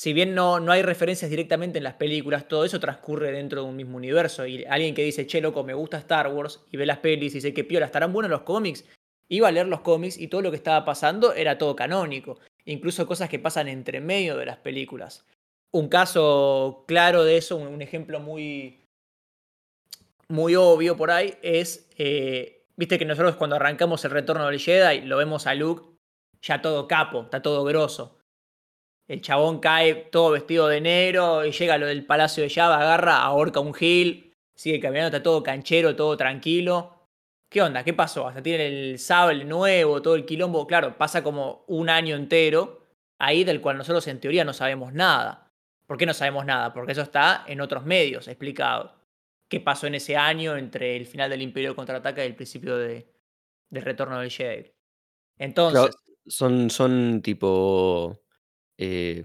si bien no, no hay referencias directamente en las películas, todo eso transcurre dentro de un mismo universo. Y alguien que dice, che, loco, me gusta Star Wars, y ve las pelis y dice, que piola, estarán buenos los cómics. Iba a leer los cómics y todo lo que estaba pasando era todo canónico. Incluso cosas que pasan entre medio de las películas. Un caso claro de eso, un, ejemplo muy, muy obvio por ahí, es, eh, viste que nosotros cuando arrancamos el retorno del Jedi, lo vemos a Luke ya todo capo, está todo grosso. El chabón cae todo vestido de negro y llega a lo del Palacio de Java, agarra, ahorca un gil, sigue caminando, está todo canchero, todo tranquilo. ¿Qué onda? ¿Qué pasó? Hasta tiene el sable nuevo, todo el quilombo. Claro, pasa como un año entero ahí del cual nosotros en teoría no sabemos nada. ¿Por qué no sabemos nada? Porque eso está en otros medios explicado. ¿Qué pasó en ese año entre el final del Imperio contraataca y el principio de, del retorno del Jedi? Entonces, son, son tipo eh,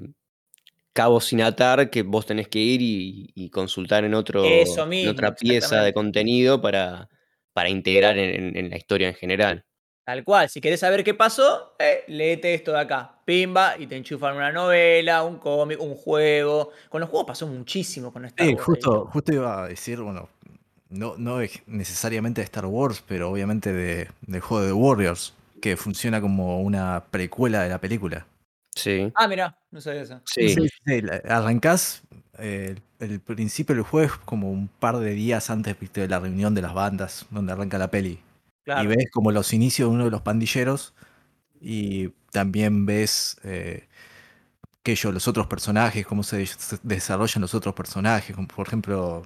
cabos sin atar que vos tenés que ir y, y consultar en, otro, Eso en mismo, otra pieza de contenido para, para integrar en, en- en la historia en general. Tal cual, si querés saber qué pasó, eh, léete esto de acá. Pimba, y te enchufan una novela, un cómic, un juego. Con los juegos pasó muchísimo con Star Sí, Wars. justo, iba a decir, bueno, no, no es necesariamente de Star Wars, pero obviamente de, del juego de Warriors, que funciona como una precuela de la película. Sí, Ah, mira, no sabía eso. sí. arrancás, eh, el principio del juego es como un par de días antes de la reunión de las bandas, donde arranca la peli. Y Claro. ves como los inicios de uno de los pandilleros y también ves eh, que ellos, los otros personajes, cómo se, se desarrollan los otros personajes, como por ejemplo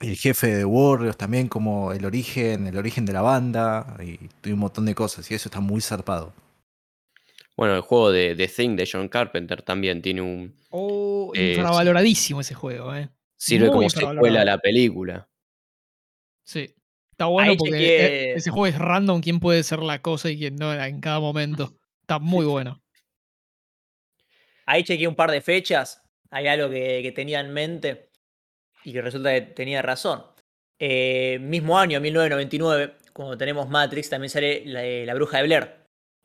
el jefe de Warriors también, como el origen, el origen de la banda y, y un montón de cosas y eso está muy zarpado. Bueno, el juego de The Thing de John Carpenter también tiene un. Oh, Eh, infravaloradísimo ese juego, ¿eh? Sirve Muy como secuela a la película. Sí. Está bueno Ahí porque chequeé- e- ese juego es random quién puede ser la cosa y quién no en cada momento. Está muy bueno. Ahí chequeé un par de fechas. Hay algo que, que tenía en mente y que resulta que tenía razón. Eh, mismo año, 1999, cuando tenemos Matrix, también sale la, eh, La Bruja de Blair.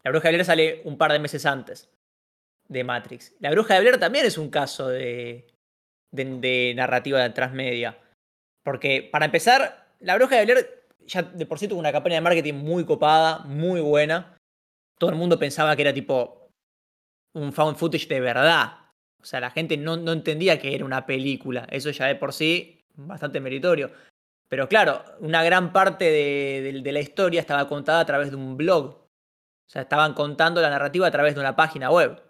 La Bruja de Blair sale un par de meses antes de Matrix. La Bruja de Blair también es un caso de, narrativa de transmedia. Porque, para empezar, La Bruja de Blair ya de por sí tuvo una campaña de marketing muy copada, muy buena. Todo el mundo pensaba que era tipo un found footage de verdad. O sea, la gente no, entendía que era una película. Eso ya de por sí, bastante meritorio. Pero claro, una gran parte de la historia estaba contada a través de un blog. O sea, estaban contando la narrativa a través de una página web.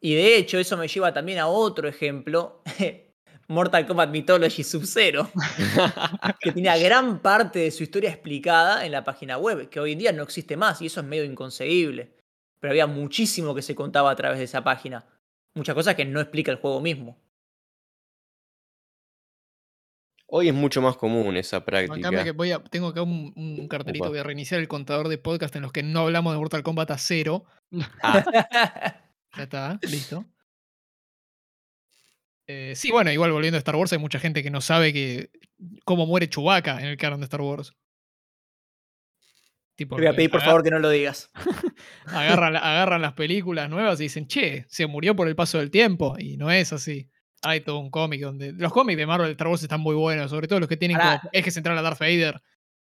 Y de hecho, eso me lleva también a otro ejemplo. Mortal Kombat Mythology Sub-Zero. que tenía gran parte de su historia explicada en la página web, que hoy en día no existe más y eso es medio inconcebible. pero había muchísimo que se contaba a través de esa página. Muchas cosas que no explica el juego mismo. Hoy es mucho más común esa práctica. que voy a, tengo acá un, un cartelito, Upa. voy a reiniciar el contador de podcast en los que no hablamos de Mortal Kombat a cero. Ah, Ya está, listo. Eh, sí, bueno, igual volviendo a Star Wars, hay mucha gente que no sabe que cómo muere Chewbacca en el canon de Star Wars. Tipo, Te voy a pedir por favor que no lo digas. agarran, agarran las películas nuevas y dicen, che, se murió por el paso del tiempo. Y no es así. Hay todo un cómic donde. Los cómics de Marvel de Star Wars están muy buenos, sobre todo los que tienen Pará. como eje central a Darth Vader.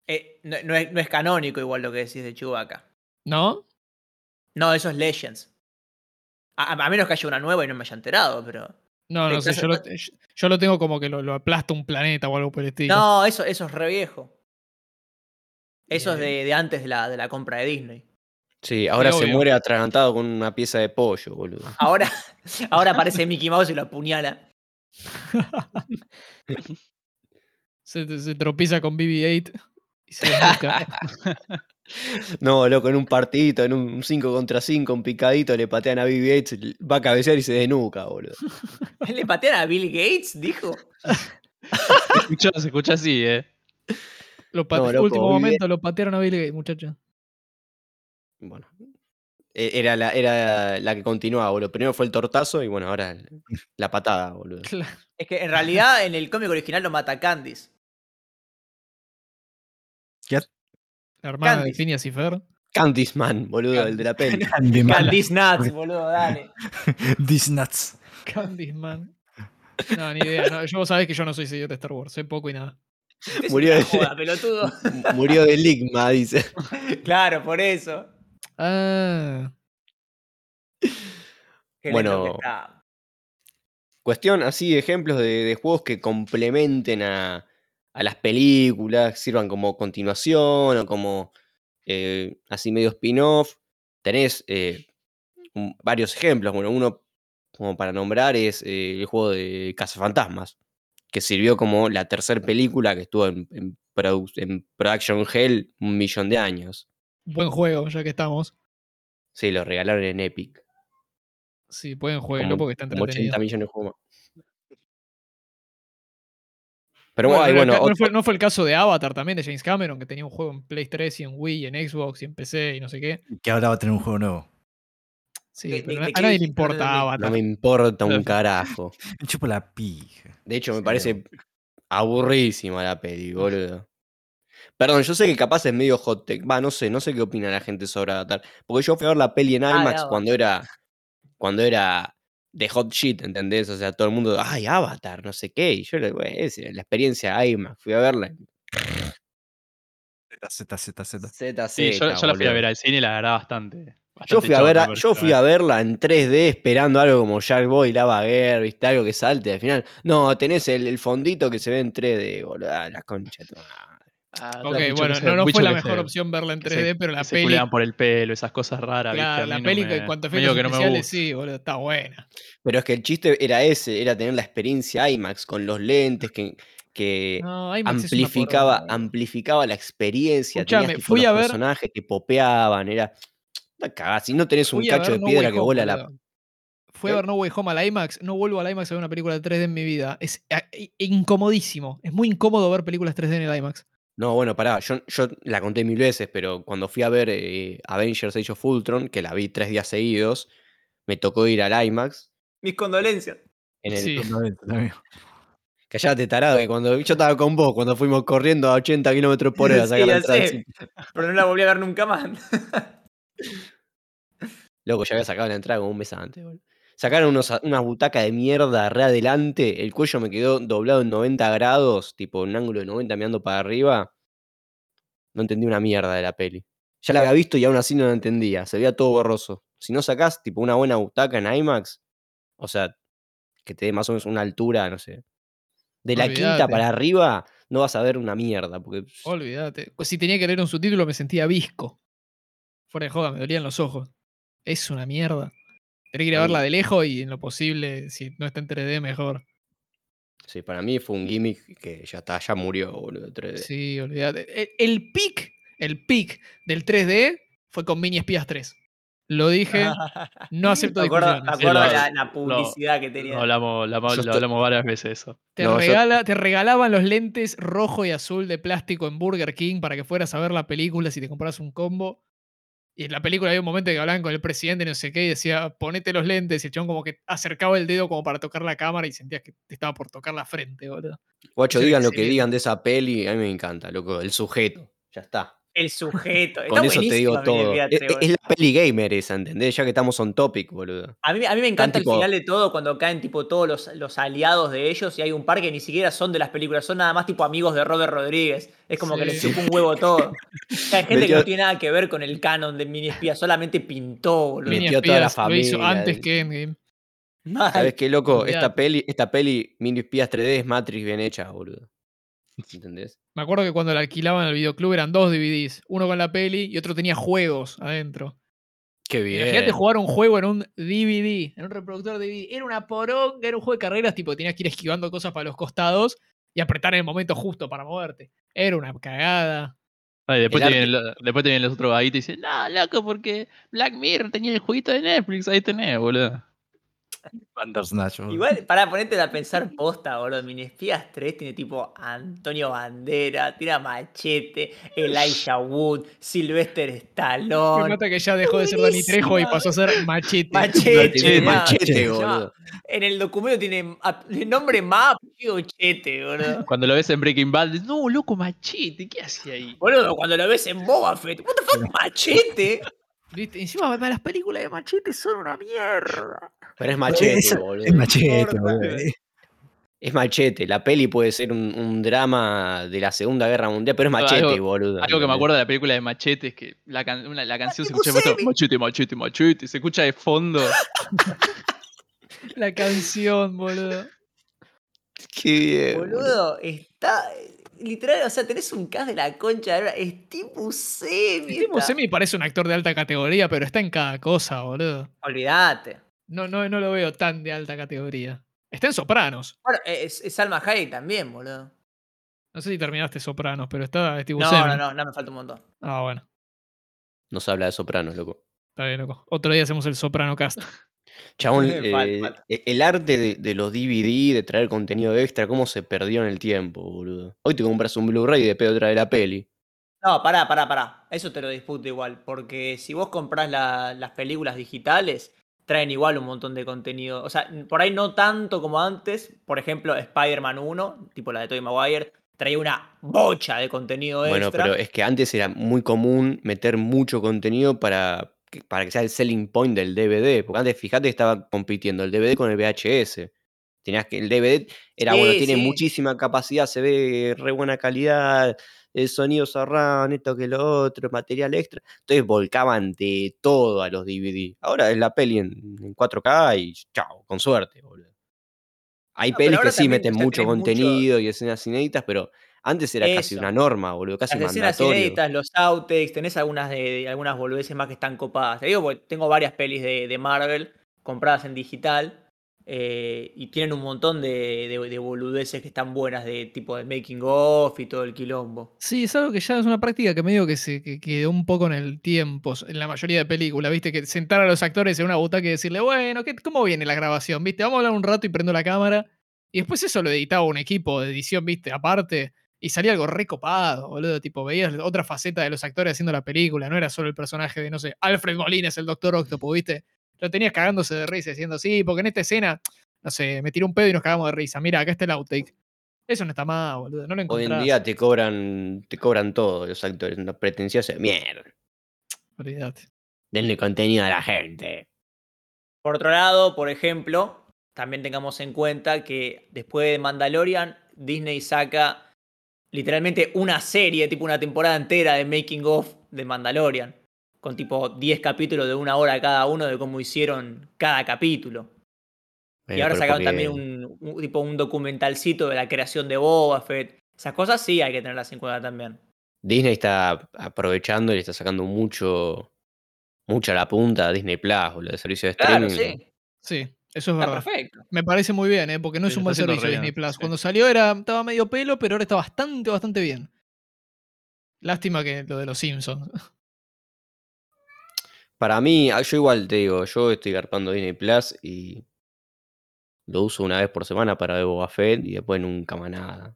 Eh, no, no es, no es canónico igual lo que decís de Chewbacca. ¿No? No, eso es Legends. A, a menos que haya una nueva y no me haya enterado, pero. No, no sé. Yo lo, yo- yo lo tengo como que lo, lo aplasta un planeta o algo por el estilo. No, eso, eso es re viejo. Eso es de, de antes de la, de la compra de Disney. Sí, ahora se obvio. muere atragantado con una pieza de pollo, boludo. Ahora, ahora aparece Mickey Mouse y lo apuñala. Se, se tropieza con BB-8 y se. No, loco, en un partidito, en un 5 contra 5, un picadito, le patean a BB-8, va a cabecear y se desnuca, boludo. ¿Le patean a Bill Gates? Dijo. Se escucha, se escucha así, ¿eh? Lo No, loco, último BB-8. momento lo patearon a Bill Gates, muchachos. Bueno. e- Era la, era la que continuaba, boludo. Primero fue el tortazo y bueno, ahora la patada, boludo. Claro. Es que en realidad en el cómic original lo mata Candice. La hermana de Candice. Phineas y Fer. Candiceman, boludo, el de la peli. Candyman. Candice Nuts, boludo, dale. These nuts. Candyman. No, ni idea. no, yo vos sabés que yo no soy seguidor de Star Wars. Sé poco y nada. Murió de- joda, pelotudo. Murió de ligma, dice. Claro, por eso. Ah. Qué Bueno. lento que está. Cuestión así, ejemplos de, de juegos que complementen a, a las películas, sirvan como continuación o como eh, así medio spin-off. Tenés eh, un- varios ejemplos. Bueno, uno como para nombrar es eh, el juego de Cazafantasmas, que sirvió como la tercera película que estuvo en, en produ- en Production Hell un millón de años. Buen juego, ya que estamos. Sí, lo regalaron en Epic. Sí, pueden jugarlo porque está entretenido. 80 millones de juegos más. Pero Bueno, bueno, acá- ¿no, otro- fue, no fue el caso de Avatar también, de James Cameron, que tenía un juego en Play 3 y en Wii, y en Xbox y en PC y no sé qué. Que ahora va a tener un juego nuevo. Sí, ¿De- pero de- a nadie le importa. Avatar. No me importa un carajo. Me chupo la pija. De hecho, me Sí, parece aburrísima la peli, boludo. Perdón, yo sé que capaz es medio hot take. Va, no sé, no sé qué opina la gente sobre Avatar. Porque yo fui a ver la peli en Ah, IMAX cuando era. Cuando era de hot shit, ¿entendés? O sea, todo el mundo, ay, Avatar, no sé qué. Y yo, güey, es la experiencia IMAX. Fui a verla. Z, Z, Z. ZZ. Sí, yo, yo la fui a ver al cine y la verdad bastante. Yo fui, a ver, a- yo fui a verla en 3D esperando algo como Jack Boy, Lava Girl, ¿viste? Algo que salte. Al final, no, tenés el, el fondito que se ve en 3D, boludo. Ah, La concha madre. Ah, Ok, bueno, se- no, no fue la mejor se- opción verla en que 3D, se- pero la se peli. culean por el pelo, esas cosas raras. Claro, la no peli me- en cuanto a efectos que especiales, sí, boludo, está buena. Pero es que el chiste era ese, era tener la experiencia IMAX con los lentes que, que No, amplificaba, amplificaba la experiencia. Escuchame, tipo fui los a ver- personajes que popeaban, era. Cagás, si no tenés un cacho de No piedra que Home, vuela la. Fui a ¿Qué? ver No Way Home al IMAX. No vuelvo al IMAX a ver una película de 3D en mi vida. Es incomodísimo. Es muy incómodo ver películas 3D en el IMAX. No, bueno, pará, yo, yo la conté mil veces, pero cuando fui a ver eh, Avengers Age of Ultron, que la vi tres días seguidos, me tocó ir al IMAX. Mis condolencias. En el, Sí. Callate, tarado, que cuando yo estaba con vos, cuando fuimos corriendo a 80 kilómetros por hora a Sí, sacar la sé. Pero no la volví a ver nunca más. Loco, ya había sacado la entrada como un mes antes, boludo. Sacaron unos, a- unas butacas de mierda re adelante. El cuello me quedó doblado en 90 grados, tipo un ángulo de 90 mirando para arriba. No entendí una mierda de la peli. Ya la había visto y aún así no la entendía. Se veía todo borroso. Si no sacás tipo una buena butaca en IMAX, o sea, que te dé más o menos una altura, no sé. De la quinta para arriba, no vas a ver una mierda. Porque Olvídate. Pues si tenía que leer un subtítulo me sentía visco. Fuera de joda, me dolían los ojos. Es una mierda. Tenés que ir a verla de lejos y en lo posible, si no está en 3D, mejor. sí, para mí fue un gimmick que ya está, ya murió, boludo. 3D. Sí, olvídate. El, el pic, el pic del 3D fue con Mini Espías 3. Lo dije, no acepto Me acuerdo, me discusiones. acuerdo Sí, de lo- la, la publicidad que tenía. Lo hablamos, lo, Yo lo estoy- hablamos varias veces eso. Te, No, yo- te regalaban los lentes rojo y azul de plástico en Burger King para que fueras a ver la película si te compras un combo. Y en la película había un momento que hablaban con el presidente, no sé qué, y decía, ponete los lentes. Y el chabón como que acercaba el dedo como para tocar la cámara y sentías que te estaba por tocar la frente, boludo. Guacho, digan lo que digan de esa peli, a mí me encanta, loco. El sujeto, ya está. El sujeto. Con Está eso te digo todo. Es, Beatriz, es boludo. la peli gamer esa, ¿entendés? Ya que estamos on topic, boludo. A mí, a mí me encanta tipo- el final de todo cuando caen tipo todos los, los aliados de ellos y hay un par que ni siquiera son de las películas, son nada más tipo amigos de Robert Rodríguez. Es como que les chupa un huevo todo. O sea, hay gente que no tiene nada que ver con el canon de Mini Espía, solamente pintó, boludo. Metió toda la Espías lo hizo familia, antes que Endgame. ¿Sabes qué, loco? Esta peli, esta peli Mini Espías 3D es Matrix bien hecha, boludo. ¿Entendés? Me acuerdo que cuando la alquilaban el videoclub eran dos DVDs, uno con la peli y otro tenía juegos adentro. Qué bien. Imagínate jugar un juego en un DVD, en un reproductor DVD. Era una poronga, era un juego de carreras, tipo tenías que ir esquivando cosas para los costados y apretar en el momento justo para moverte. Era una cagada. Ah, después, te vienen, lo- después te vienen los otros vaguitos y dicen, no, loco, porque Black Mirror tenía el jueguito de Netflix, ahí tenés, boludo. Bandersnatch. Igual, para ponerte a pensar posta, boludo. Mini Espías 3 tiene tipo Antonio Bandera, tiene a Machete, Elijah Wood, Sylvester Me Stallone. mata que ya dejó de ser Dani Trejo y pasó a ser Machete. Machete, machete, llama- boludo. En el documento tiene el nombre más Chete, boludo. Cuando lo ves en Breaking Bad, dices, no, loco, machete, ¿qué hacía ahí? Boludo, cuando lo ves en Boba Fett, what the fuck, Machete. ¿Viste? Encima las películas de Machete son una mierda. Pero es machete, Esa- boludo. Es machete, boludo. eh. Es machete. La peli puede ser un, un drama de la Segunda Guerra Mundial, pero es machete, Algo- boludo. Algo que me acuerdo de la película de Machete es que la, can- una- la canción se escucha de machete, machete, machete, se escucha de fondo. La canción, boludo. Qué bien. Boludo, está. Literal, o sea, tenés un cast de la concha de la- Es tipo semi. Timo está- Semi parece un actor de alta categoría, pero está en cada cosa, boludo. Olvídate. No, no, no lo veo tan de alta categoría. Está en Sopranos. Bueno, es, es Salma Hayek también, boludo. No sé si terminaste Sopranos, pero está es tipo No, no, no, no, me falta un montón. Ah, bueno. Nos habla de Sopranos, loco. Está bien, loco. Otro día hacemos el Soprano Cast. Chabón, eh, e- el arte de, de los DVD, de traer contenido extra, cómo se perdió en el tiempo, boludo. Hoy te compras un Blu-ray y de pedo trae la peli. No, pará, pará, pará. Eso te lo disputo igual. Porque si vos comprás la- las películas digitales, traen igual un montón de contenido. O sea, por ahí no tanto como antes. Por ejemplo, Spider-Man 1, tipo la de Tobey Maguire, traía una bocha de contenido Bueno, extra. pero es que antes era muy común meter mucho contenido para que, para que sea el selling point del DVD. Porque antes, fíjate, estaba compitiendo el DVD con el VHS. Tenías que el DVD era bueno, tiene sí. muchísima capacidad, se ve re buena calidad, el sonido surround, esto que lo otro, material extra. Entonces volcaban de todo a los DVD. Ahora es la peli en, en 4K y chao, con suerte, boludo. Hay No, pelis que sí meten mucho contenido y escenas inéditas, pero antes era casi una norma, boludo, casi Las escenas mandatorio. inéditas, los outtakes, tenés algunas de, de algunas boludeces más que están copadas. Te digo, porque tengo varias pelis de, de Marvel compradas en digital eh, y tienen un montón de, de- de boludeces que están buenas, de tipo de making of y todo el quilombo. Sí, es algo que ya es una práctica que medio que se que quedó un poco en el tiempo, en la mayoría de películas, ¿viste? Que sentar a los actores en una butaca y decirle, bueno, ¿qué, ¿cómo viene la grabación? ¿Viste? Vamos a hablar un rato y prendo la cámara. Y después eso lo editaba un equipo de edición, ¿viste? Aparte. Y salía algo recopado, boludo. Tipo, veías otra faceta de los actores haciendo la película. No era solo el personaje de, no sé, Alfred Molina es el Doctor Octopus, ¿viste? Lo tenías cagándose de risa diciendo, sí, porque en esta escena, no sé, me tiró un pedo y nos cagamos de risa. Mira, acá está el outtake. Eso no está mal, boludo. No lo Hoy encontrás. en día te cobran, te cobran todo los actores, una pretenciosa mierda. Olvídate. Denle contenido a la gente. Por otro lado, por ejemplo, también tengamos en cuenta que después de Mandalorian, Disney saca literalmente una serie, tipo una temporada entera de making of de Mandalorian, con tipo 10 capítulos de una hora cada uno de cómo hicieron cada capítulo. y ahora sacaron porque también un, un- tipo un documentalcito de la creación de Boba Fett. Esas cosas sí hay que tenerlas en cuenta también. Disney está aprovechando y le está sacando mucho, mucho a la punta a Disney Plus, boludo, de servicio de Claro, streaming. sí. Sí, eso es Está verdad. perfecto. Me parece muy bien, ¿eh? porque no Sí, es un buen servicio Disney bien, Plus. sí. Cuando salió era, estaba medio pelo, pero ahora está bastante, bastante bien. Lástima que lo de los Simpsons. Para mí, ah, yo igual te digo, yo estoy garpando Disney Plus y lo uso una vez por semana para ver Boba Fett y después nunca más nada.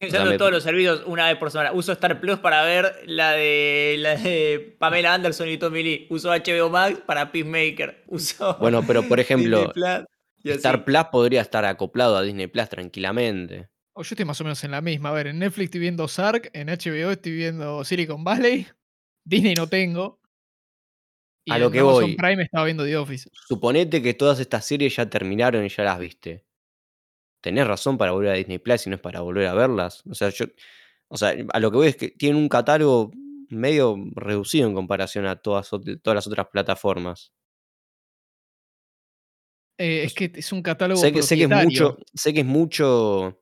Usando me- todos los servicios una vez por semana. Uso Star Plus para ver la de, la de Pamela Anderson y Tommy Lee. Uso HBO Max para Peacemaker. Uso Bueno, pero por ejemplo, Plus. Star Plus podría estar acoplado a Disney Plus tranquilamente. O yo estoy más o menos en la misma. A ver, en Netflix estoy viendo Sark, en HBO estoy viendo Silicon Valley, Disney no tengo. Y A lo que Amazon voy. Prime estaba viendo The Office. Suponete que todas estas series ya terminaron y ya las viste. ¿Tenés razón para volver a Disney Plus y no es para volver a verlas? O sea, yo. O sea, a lo que voy es que tienen un catálogo medio reducido en comparación a todas, todas las otras plataformas. Eh, es que es un catálogo Sé que, sé que es mucho. Sé que es mucho.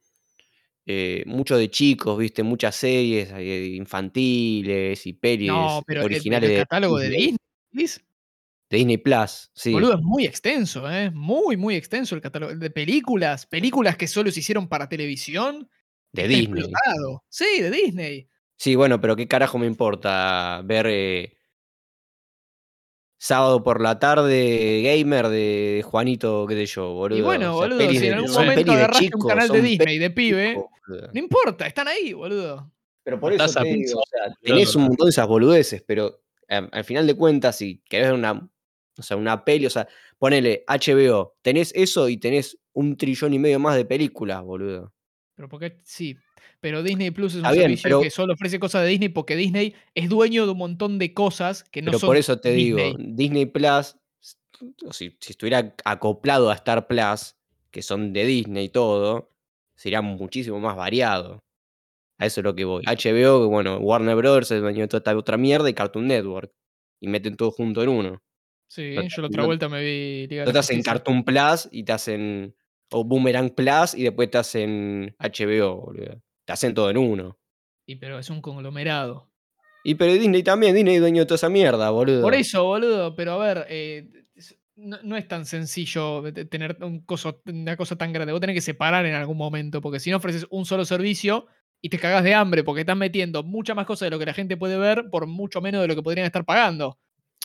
eh, mucho de chicos, viste, muchas series eh, infantiles y pelis No, pero el, pero originales el de catálogo de Disney. Disney, Plus, sí. boludo, es muy extenso, ¿eh? Muy, muy extenso el catálogo de películas. Películas que solo se hicieron para televisión. De Disney. explotado. Sí, de Disney. Sí, bueno, pero qué carajo me importa ver eh, sábado por la tarde gamer de Juanito, qué sé yo, boludo. Y bueno, O sea, boludo, si de- en algún momento agarraste un canal de Disney de pibe, chicos, no importa, están ahí, boludo. Pero por eso te digo, o sea, tenés un montón de esas boludeces, pero eh, al final de cuentas, si querés ver una, o sea, una peli, o sea, ponele HBO, tenés eso y tenés un trillón y medio más de películas, boludo. Pero porque sí. Pero Disney Plus es un bien, servicio pero- que solo ofrece cosas de Disney porque Disney es dueño de un montón de cosas que no Pero son por eso te Disney. digo, Disney Plus, si, si estuviera acoplado a Star Plus, que son de Disney y todo, sería muchísimo más variado. A eso es lo que voy. HBO, bueno, Warner Bros. es dueño de toda esta otra mierda y Cartoon Network. Y meten todo junto en uno. Sí, no- yo la otra no- vuelta me vi Liga No te hacen. Cartoon Plus y te hacen. O Boomerang Plus y después te hacen HBO, boludo. Te hacen todo en uno. Y pero es un conglomerado. Y pero Disney también, Disney es dueño de toda esa mierda, boludo. Por eso, boludo, pero a ver, eh, no, no es tan sencillo tener un coso- una cosa tan grande. Vos tenés que separar en algún momento, porque si no ofreces un solo servicio y te cagás de hambre, porque estás metiendo muchas más cosas de lo que la gente puede ver por mucho menos de lo que podrían estar pagando.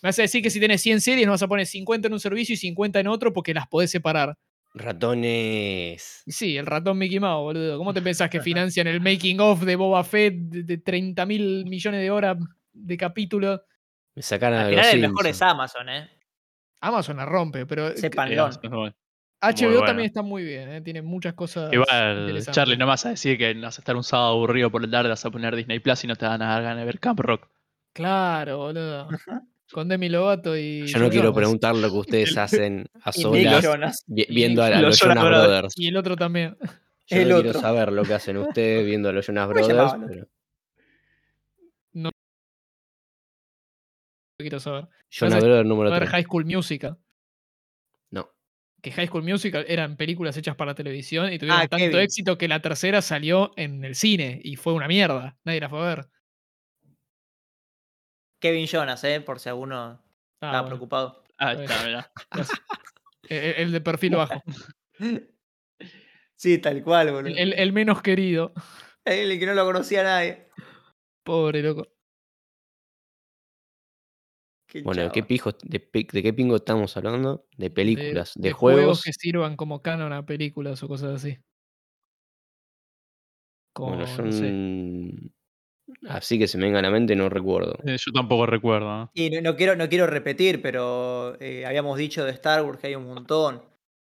Me vas a decir que si tenés 100 series no vas a poner 50 en un servicio y 50 en otro porque las podés separar. Ratones. Sí, el ratón Mickey Mouse, boludo. ¿Cómo te pensás que financian el making of de Boba Fett de, de 30 mil millones de horas de capítulo? Me sacaron Al a final el mejor es. Amazon, ¿eh? Amazon la rompe, pero eh, Sepanlo. Sí, muy HBO bueno. también está muy bien, ¿eh? tiene muchas cosas. Igual. Charlie, no vas a decir que vas a estar un sábado aburrido por el tarde, vas a poner Disney Plus y no te van a dar ganas de ver Camp Rock. Claro, boludo. Con Demi Lovato y. Yo no quiero preguntar lo que ustedes hacen a solas viendo a, a los los Jonas Jonas Brothers. Brothers. Y el otro también. Yo El no quiero saber lo que hacen ustedes viendo a los Jonas ¿Cómo se Brothers. pero Quiero saber. Jonas Brothers número A ver 3. High School Musical. Que High School Musical eran películas hechas para televisión y tuvieron Ah, tanto Kevin. éxito que la tercera salió en el cine y fue una mierda. Nadie la fue a ver. Kevin Jonas, ¿eh? Por si alguno Ah, estaba bueno. preocupado. Ah, Está bien. está, mirá. El, de perfil bajo. Sí, tal cual, boludo. El, el- el menos querido. El que no lo conocía nadie. Pobre loco. Qué Bueno, ¿de qué, pijo, de, qué pingo estamos hablando? De películas, de, de juegos juegos. que sirvan como canon a películas o cosas así. Como, Bueno, yo no sé. así que se me venga a la mente no recuerdo. Eh, Yo tampoco recuerdo. ¿no? Y no, no quiero, no quiero repetir, pero eh, habíamos dicho de Star Wars que hay un montón.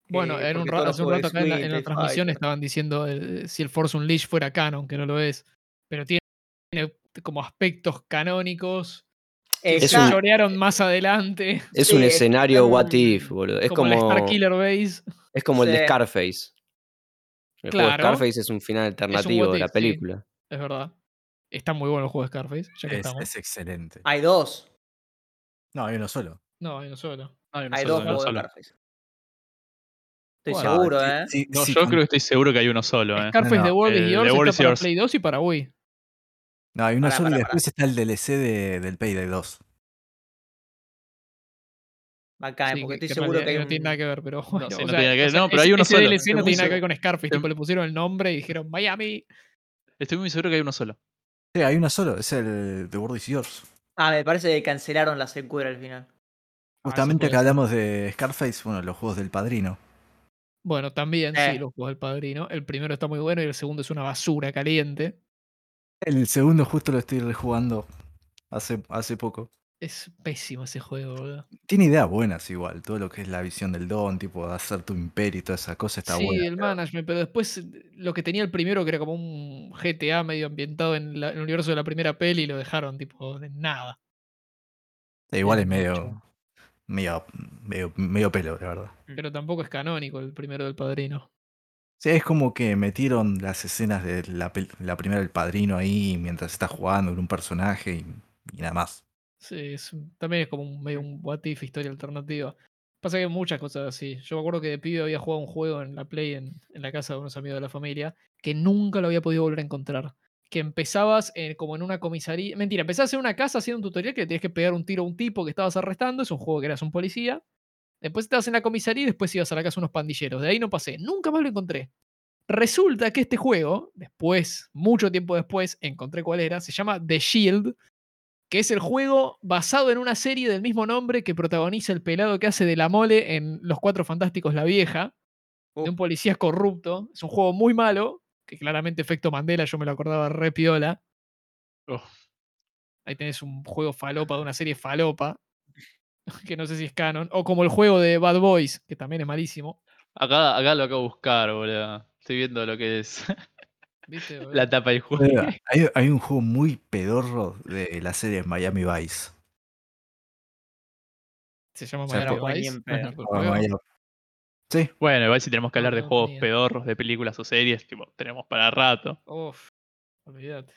Bueno, eh, en un porque ra- todos los hace un rato acá en la, en transmisión Fighter. estaban diciendo eh, si el Force Unleashed fuera canon, que no lo es. Pero tiene, tiene como aspectos canónicos Es se un- chorearon más adelante. Es Sí, un es escenario tan- what if, boludo. Es como, como, la Star Killer Base. es como el de Sí. Scarface. El juego de Claro. Scarface es un final alternativo what de la if, sí. película. Es verdad. Está muy bueno el juego de Scarface, ya que Es, estamos. es excelente. Hay dos. No, hay uno solo. No, hay uno solo. No, hay uno Hay solo, dos juegos de. Scarface. Estoy Bueno, seguro, sí, ¿eh? sí, No, sí, yo creo que estoy seguro que hay uno solo. ¿eh? Scarface no, The World el is The Yours está para. Play 2 y para Wii. No, hay uno Pará, solo pará, y pará. después está el DLC de- del Payday 2. Bacán, Sí, porque que- estoy que en seguro que hay no tiene nada que ver, pero bueno, sí, o no sea, tiene que- o sea, no, pero ese- hay uno ese solo. DLC no tiene nada que ver con Scarface, tipo le pusieron el nombre y dijeron Miami. Estoy muy seguro que hay uno solo. Sí, hay uno solo, es el The World is Yours. Ah, me parece que cancelaron la secuela al final. Justamente puede que ser. hablamos de Scarface, bueno, los juegos del padrino. Bueno, también, Eh. sí, los juegos del padrino. El primero está muy bueno y el segundo es una basura caliente. El segundo justo lo estoy rejugando hace, hace poco. Es pésimo ese juego, boludo. Tiene ideas buenas igual, todo lo que es la visión del don, tipo de hacer tu imperio y toda esa cosa está sí, buena. el management, pero después eh, lo que tenía el primero, que era como un GTA medio ambientado en, la- en el universo de la primera peli, lo dejaron tipo de nada. E igual es medio, medio, medio, medio pelo, la verdad. Pero tampoco es canónico el primero del padrino. Sí, es como que metieron las escenas de la, primera del padrino ahí mientras está jugando con un personaje y, nada más. Sí, también es como un, medio un what if, historia alternativa. Pasa que hay muchas cosas así. Yo me acuerdo que de pibe había jugado un juego en la Play en, en la casa de unos amigos de la familia que nunca lo había podido volver a encontrar. Que empezabas eh, como en una comisaría. Mentira, empezabas en una casa haciendo un tutorial que tenías que pegar un tiro a un tipo que estabas arrestando. Es un juego que eras un policía. Después estabas en la comisaría y después ibas a la casa de unos pandilleros. De ahí no pasé. Nunca más lo encontré. Resulta que este juego, después, mucho tiempo después, encontré cuál era. Se llama The Shield que es el juego basado en una serie del mismo nombre que protagoniza el pelado que hace de la mole en Los Cuatro Fantásticos La Vieja, de un policía corrupto. Es un juego muy malo, que claramente efecto Mandela, yo me lo acordaba re piola. Ahí tenés un juego falopa de una serie falopa, que no sé si es canon. O como el juego de Bad Boys, que también es malísimo. Acá, acá lo acabo de buscar, boludo. Estoy viendo lo que es la tapa del juego. Hay, hay un juego muy pedorro de la serie Miami Vice. Se llama O sea, Miami por- Vice, Sí, Bueno, igual si tenemos que hablar de juegos pedorros de películas o series, tipo, tenemos para rato. Uf, olvídate.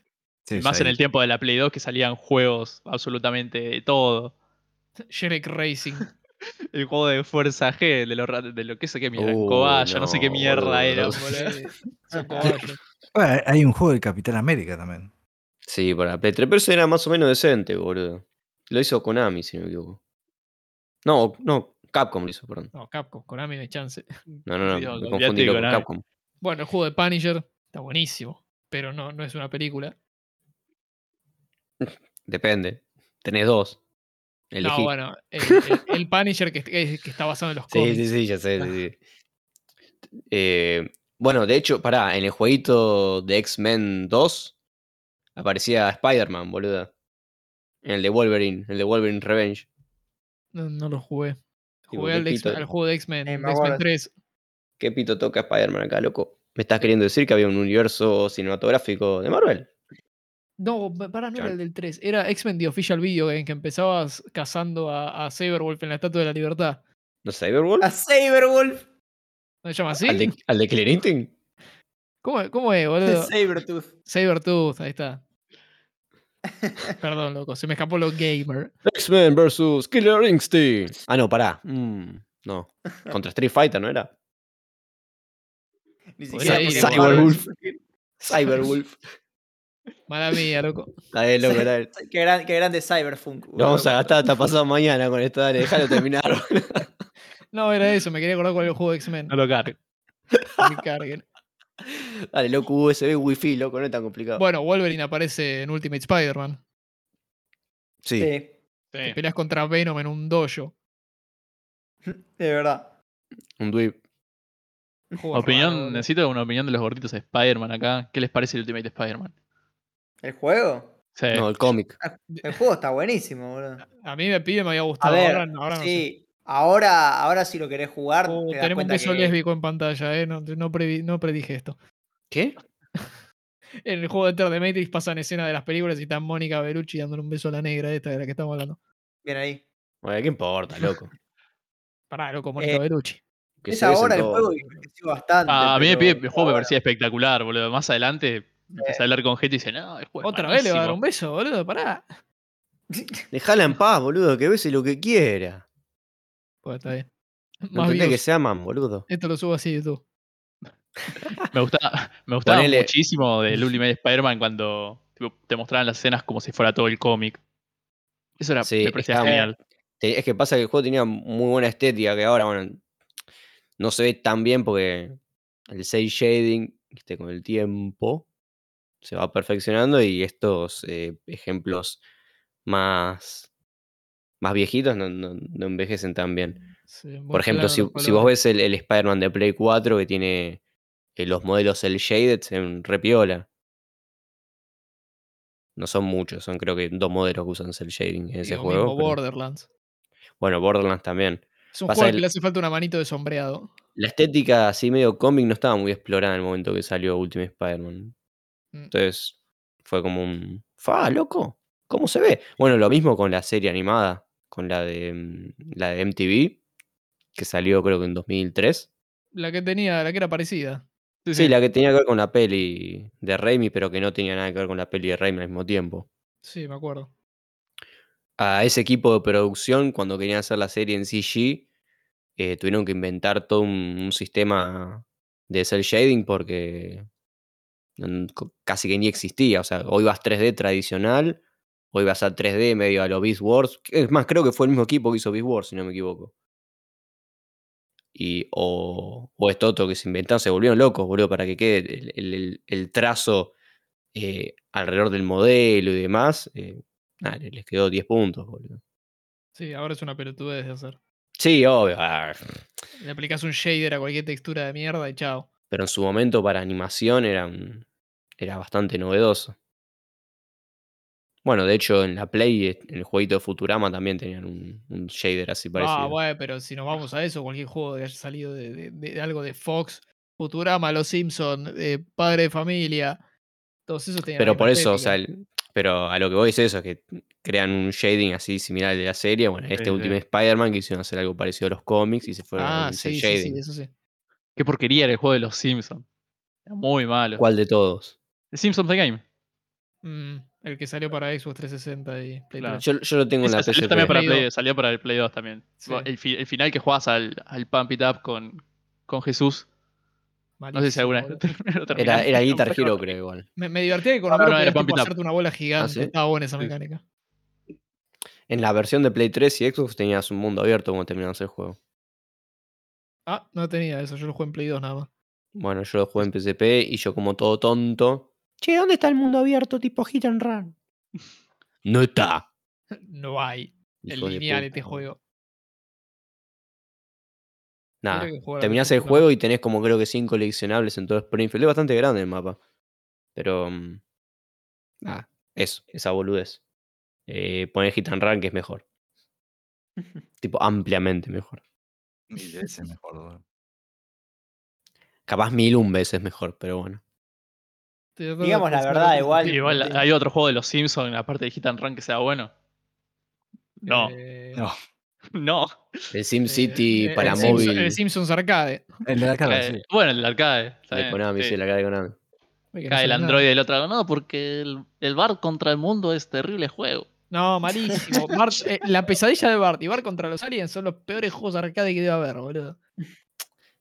sí, más en el tiempo de la Play 2 que salían juegos absolutamente de todo. Shrek Racing. El juego de Fuerza G, de lo, de lo que sé qué mierda, Uh, cobaya, no, sé qué mierda era. Bueno, hay un juego del Capitán América también. Sí, para Play 3, pero ese era más o menos decente, boludo. Lo hizo Konami, si no me equivoco. No, no, Capcom lo hizo, perdón. No, Capcom, Konami no hay chance. No, no, no, Dios, me confundí de Konami. Capcom. Bueno, el juego de Punisher está buenísimo, pero no, no es una película. Depende. Tenés dos. Elegí. No, bueno, el, el- el Punisher que, que- que está basado en los Sí, cómics. sí, sí, ya sé. sí, sí. Eh, bueno, de hecho, pará, en el jueguito de X-Men 2 aparecía Spider-Man, boluda. En el de Wolverine, el de Wolverine Revenge. No, no lo jugué. Jugué al, juego de X-Men, Eh, X-Men acuerdo. 3. ¿Qué pito toca Spider-Man acá, loco? ¿Me estás queriendo decir que había un universo cinematográfico de Marvel? No, pa- pará, no era el del 3. Era X-Men The Official Video en que empezabas cazando a, a Cyberwolf en la Estatua de la Libertad. ¿No es Cyberwolf? A Saberwolf. ¿No se llama así? ¿Al de, al de Killer Instinct? ¿Cómo, ¿Cómo es, boludo? Sabertooth. Sabertooth, ahí está. Perdón, loco, se me escapó lo gamer. X-Men vs. Killer Instinct. Ah, no, pará. Mm, no. Contra Street Fighter, ¿no era? Ni siquiera. Cyberwolf. Cyberwolf. Mala mía, loco. Dale, loco, dale. Qué, gran- qué grande Cyberpunk. Lo vamos a gastar hasta pasado mañana con esto, dale, déjalo terminar. No, era eso, me quería acordar cuál era el juego de X-Men. No lo cargue. que carguen. dale, loco, USB, Wi-Fi, loco, no es tan complicado. Bueno, Wolverine aparece en Ultimate Spider-Man. sí. Sí, Te peleas contra Venom en un dojo. de verdad. un dweeb. Opinión, raro, boludo. necesito una opinión de los gorditos de Spider-Man acá. ¿Qué les parece el Ultimate Spider-Man? ¿El juego? Sí. No, el cómic. El juego está buenísimo, boludo. A mí me pide, me había A gustado. ver, ahora, ahora no sé. sí. Ahora, ahora si lo querés jugar, Oh, te das tenemos un beso que... lésbico en pantalla, ¿eh? No, no, previ- no predije esto. ¿Qué? En el juego de Enter the Matrix pasan escenas de las películas y está Mónica Bellucci dándole un beso a la negra esta de la que estamos hablando. Bien ahí. Bueno, ¿qué importa, loco? Pará, loco, Mónica Eh, Bellucci. Que es ahora el juego y envejeció bastante. Ah, a mí me pide, el juego me parecía espectacular, boludo. Más adelante empecé a hablar con gente y dice, no, el juego es Otra vez le va a dar un malísimo". beso, boludo, pará. Dejala en paz, boludo, que bese lo que quiera. Pues está bien. No que se aman, boludo. Esto lo subo así de YouTube. Me gustaba, me gustaba Ponele- muchísimo del Ultimate Spider-Man cuando tipo, te mostraban las escenas como si fuera todo el cómic. Eso era, Sí, me parecía estaba- genial. Es que pasa que el juego tenía muy buena estética, que ahora, bueno, no se ve tan bien porque el 6 shading, viste, con el tiempo, se va perfeccionando y estos eh, ejemplos más, más viejitos no, no- no envejecen tan bien. Sí, muy Por ejemplo, claro si, si vos ves el, el Spider-Man de Play 4 que tiene eh, los modelos el shaded, se ven re piola. No son muchos, son creo que dos modelos que usan cel shading en ese juego. mismo pero- Borderlands. Bueno, Borderlands también. Es un Pasa juego el- que le hace falta una manito de sombreado. La estética así medio cómic no estaba muy explorada en el momento que salió Ultimate Spider-Man. Mm. Entonces fue como un... ¡Fa, loco! ¿Cómo se ve? Bueno, lo mismo con la serie animada, con la de, mm, la de MTV, que salió creo que en 2003. La que tenía, la que era parecida. Sí, la que tenía que ver con la peli de Raimi, pero que no tenía nada que ver con la peli de Raimi al mismo tiempo. Sí, me acuerdo. A ese equipo de producción, cuando querían hacer la serie en CG, eh, tuvieron que inventar todo un, un sistema de cel shading porque casi que ni existía. O sea, o ibas 3D tradicional, o ibas a 3D medio a lo Beast Wars. Es más, creo que fue el mismo equipo que hizo Beast Wars, si no me equivoco. Y, o, o esto otro que se inventaron, se volvieron locos, boludo, para que quede el, el- el- el trazo eh, alrededor del modelo y demás. eh, nada, le- les quedó 10 puntos, boludo. Sí, ahora es una pelotudez de hacer. Sí, obvio. Le aplicas un shader a cualquier textura de mierda y chao. Pero en su momento para animación era, un- era bastante novedoso. Bueno, de hecho en la Play, eh, en el jueguito de Futurama también tenían un, un shader así parecido. Ah, bueno, pero si nos vamos a eso, cualquier juego que haya salido de, de- de algo de Fox, Futurama, Los Simpsons, Padre de Familia, todos esos tenían pero por eso, o sea, el- pero a lo que voy es eso, es que crean un shading así similar al de la serie. Bueno, este Sí, sí. último Spider-Man quisieron hacer algo parecido a los cómics y se fueron Ah, al cel sí, sí, sí, shading. eso sí. Qué porquería era el juego de los Simpsons. Era muy malo. ¿Cuál de todos? The Simpsons The Game. Mm, el que salió para Xbox 360 y Play Claro. 3. Yo, yo lo tengo en la salió PSP. también para Play Play, 2. salió para el Play 2 también. Sí. El, fi- el final que jugabas al, al Pump It Up con, con Jesús. No sé si alguna vez lo. Era, era Guitar pero- Hero, creo, igual. Me, me divertía que con Homero no, Up. hacerte una bola gigante. ¿sí? Estaba buena esa mecánica. En la versión de Play 3 y Xbox tenías un mundo abierto cuando terminabas el juego. Ah, no tenía eso, yo lo jugué en Play 2 nada más. Bueno, yo lo jugué en PSP y yo como todo tonto. Che, ¿dónde está el mundo abierto tipo hit and run? No está. No hay. El hijo de lineal puta. este juego. Nada. Terminás el juego y tenés como creo que 5 coleccionables en todo Springfield. Es bastante grande el mapa. Pero. mm, Nada. Eso, esa boludez. Eh, poner hit and run que es mejor. tipo, ampliamente mejor. Mil veces mejor. boludo. Capaz mil un veces mejor, pero bueno. Digamos la verdad, igual- Igual hay otro juego de los Simpsons, aparte de Hit and Run, que sea bueno. No, Eh, No, no. El SimCity eh, para el móvil el Simpsons Arcade. el de la cara, Eh, sí. Bueno, el del arcade. bien, Konami, sí. sí, la cara de Konami. Cae el. Android del otro. No, porque el, el Bart contra el mundo es terrible juego. No, malísimo. Bart, eh, la pesadilla de Bart y Bart contra los aliens son los peores juegos arcade que debe haber, boludo.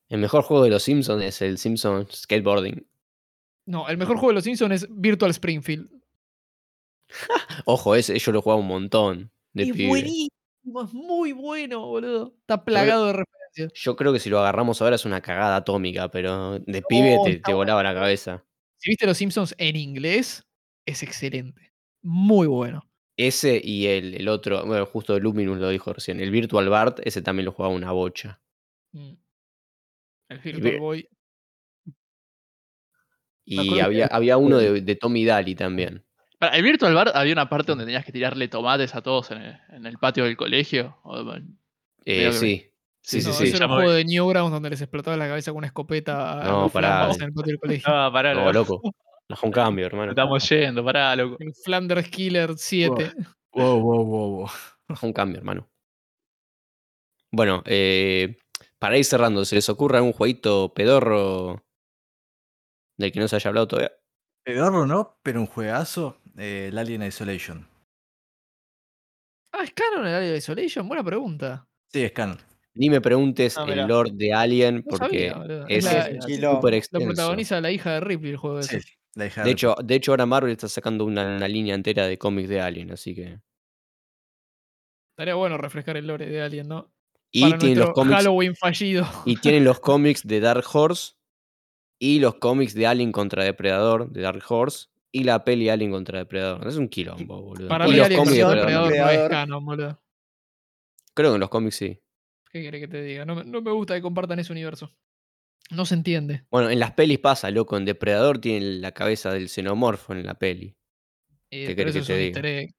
El mejor juego de los Simpsons es el Simpsons Skateboarding. No, el mejor juego de los Simpsons es Virtual Springfield. Ojo, ese yo lo jugaba un montón de es pibe. buenísimo, es muy bueno, boludo. Está plagado de referencias. Yo creo que si lo agarramos ahora es una cagada atómica, pero de pibe te, te volaba la cabeza. Si viste los Simpsons en inglés, es excelente. Muy bueno. Ese y el, el otro, bueno, justo Luminous lo dijo recién, el Virtual Bart, ese también lo jugaba una bocha. Mm. El vi- Virtual Boy. Y había, que- había uno de, de Tommy Daly también. Para, el Virtual Bar había una parte donde tenías que tirarle tomates a todos en el, en el patio del colegio. Eh, sí, sí, sí, no, sí. ese era un juego de Newgrounds donde les explotaba la cabeza con una escopeta a No, los pará, en el patio del colegio. No, pará, no, loco. No, un cambio, hermano. Estamos yendo, pará, loco. El Flanders Killer 7. Wow, wow, wow, wow. Un cambio, hermano. Bueno, eh, para ir cerrando, ¿se les ocurre algún jueguito pedorro del que no se haya hablado todavía? Pedorro no, pero un juegazo, eh, el Alien Isolation. Ah, ¿es canon el Alien Isolation? Buena pregunta. Sí, es canon. Ni me preguntes Ah, el lore de Alien No porque sabía. Es súper Lo extenso. protagoniza la hija de Ripley el juego Sí, ese. La hija De hecho, de hecho, ahora Marvel está sacando una, una línea entera de cómics de Alien, así que. Estaría bueno refrescar el lore de Alien, ¿no? Y Para tienen los cómics. Halloween fallido. Y tienen los cómics de Dark Horse. Y los cómics de Alien contra Depredador de Dark Horse. y la peli Alien contra Depredador. Es un quilombo, boludo. Para y mí los Alien cómics de Depredador. Depredador no es canon, boludo. Creo que en los cómics sí. ¿Qué querés que te diga? No me, no me gusta que compartan ese universo. No se entiende. Bueno, en las pelis pasa, loco. En Depredador tiene la cabeza del xenomorfo en la peli. Eh, ¿Qué eso que te diga?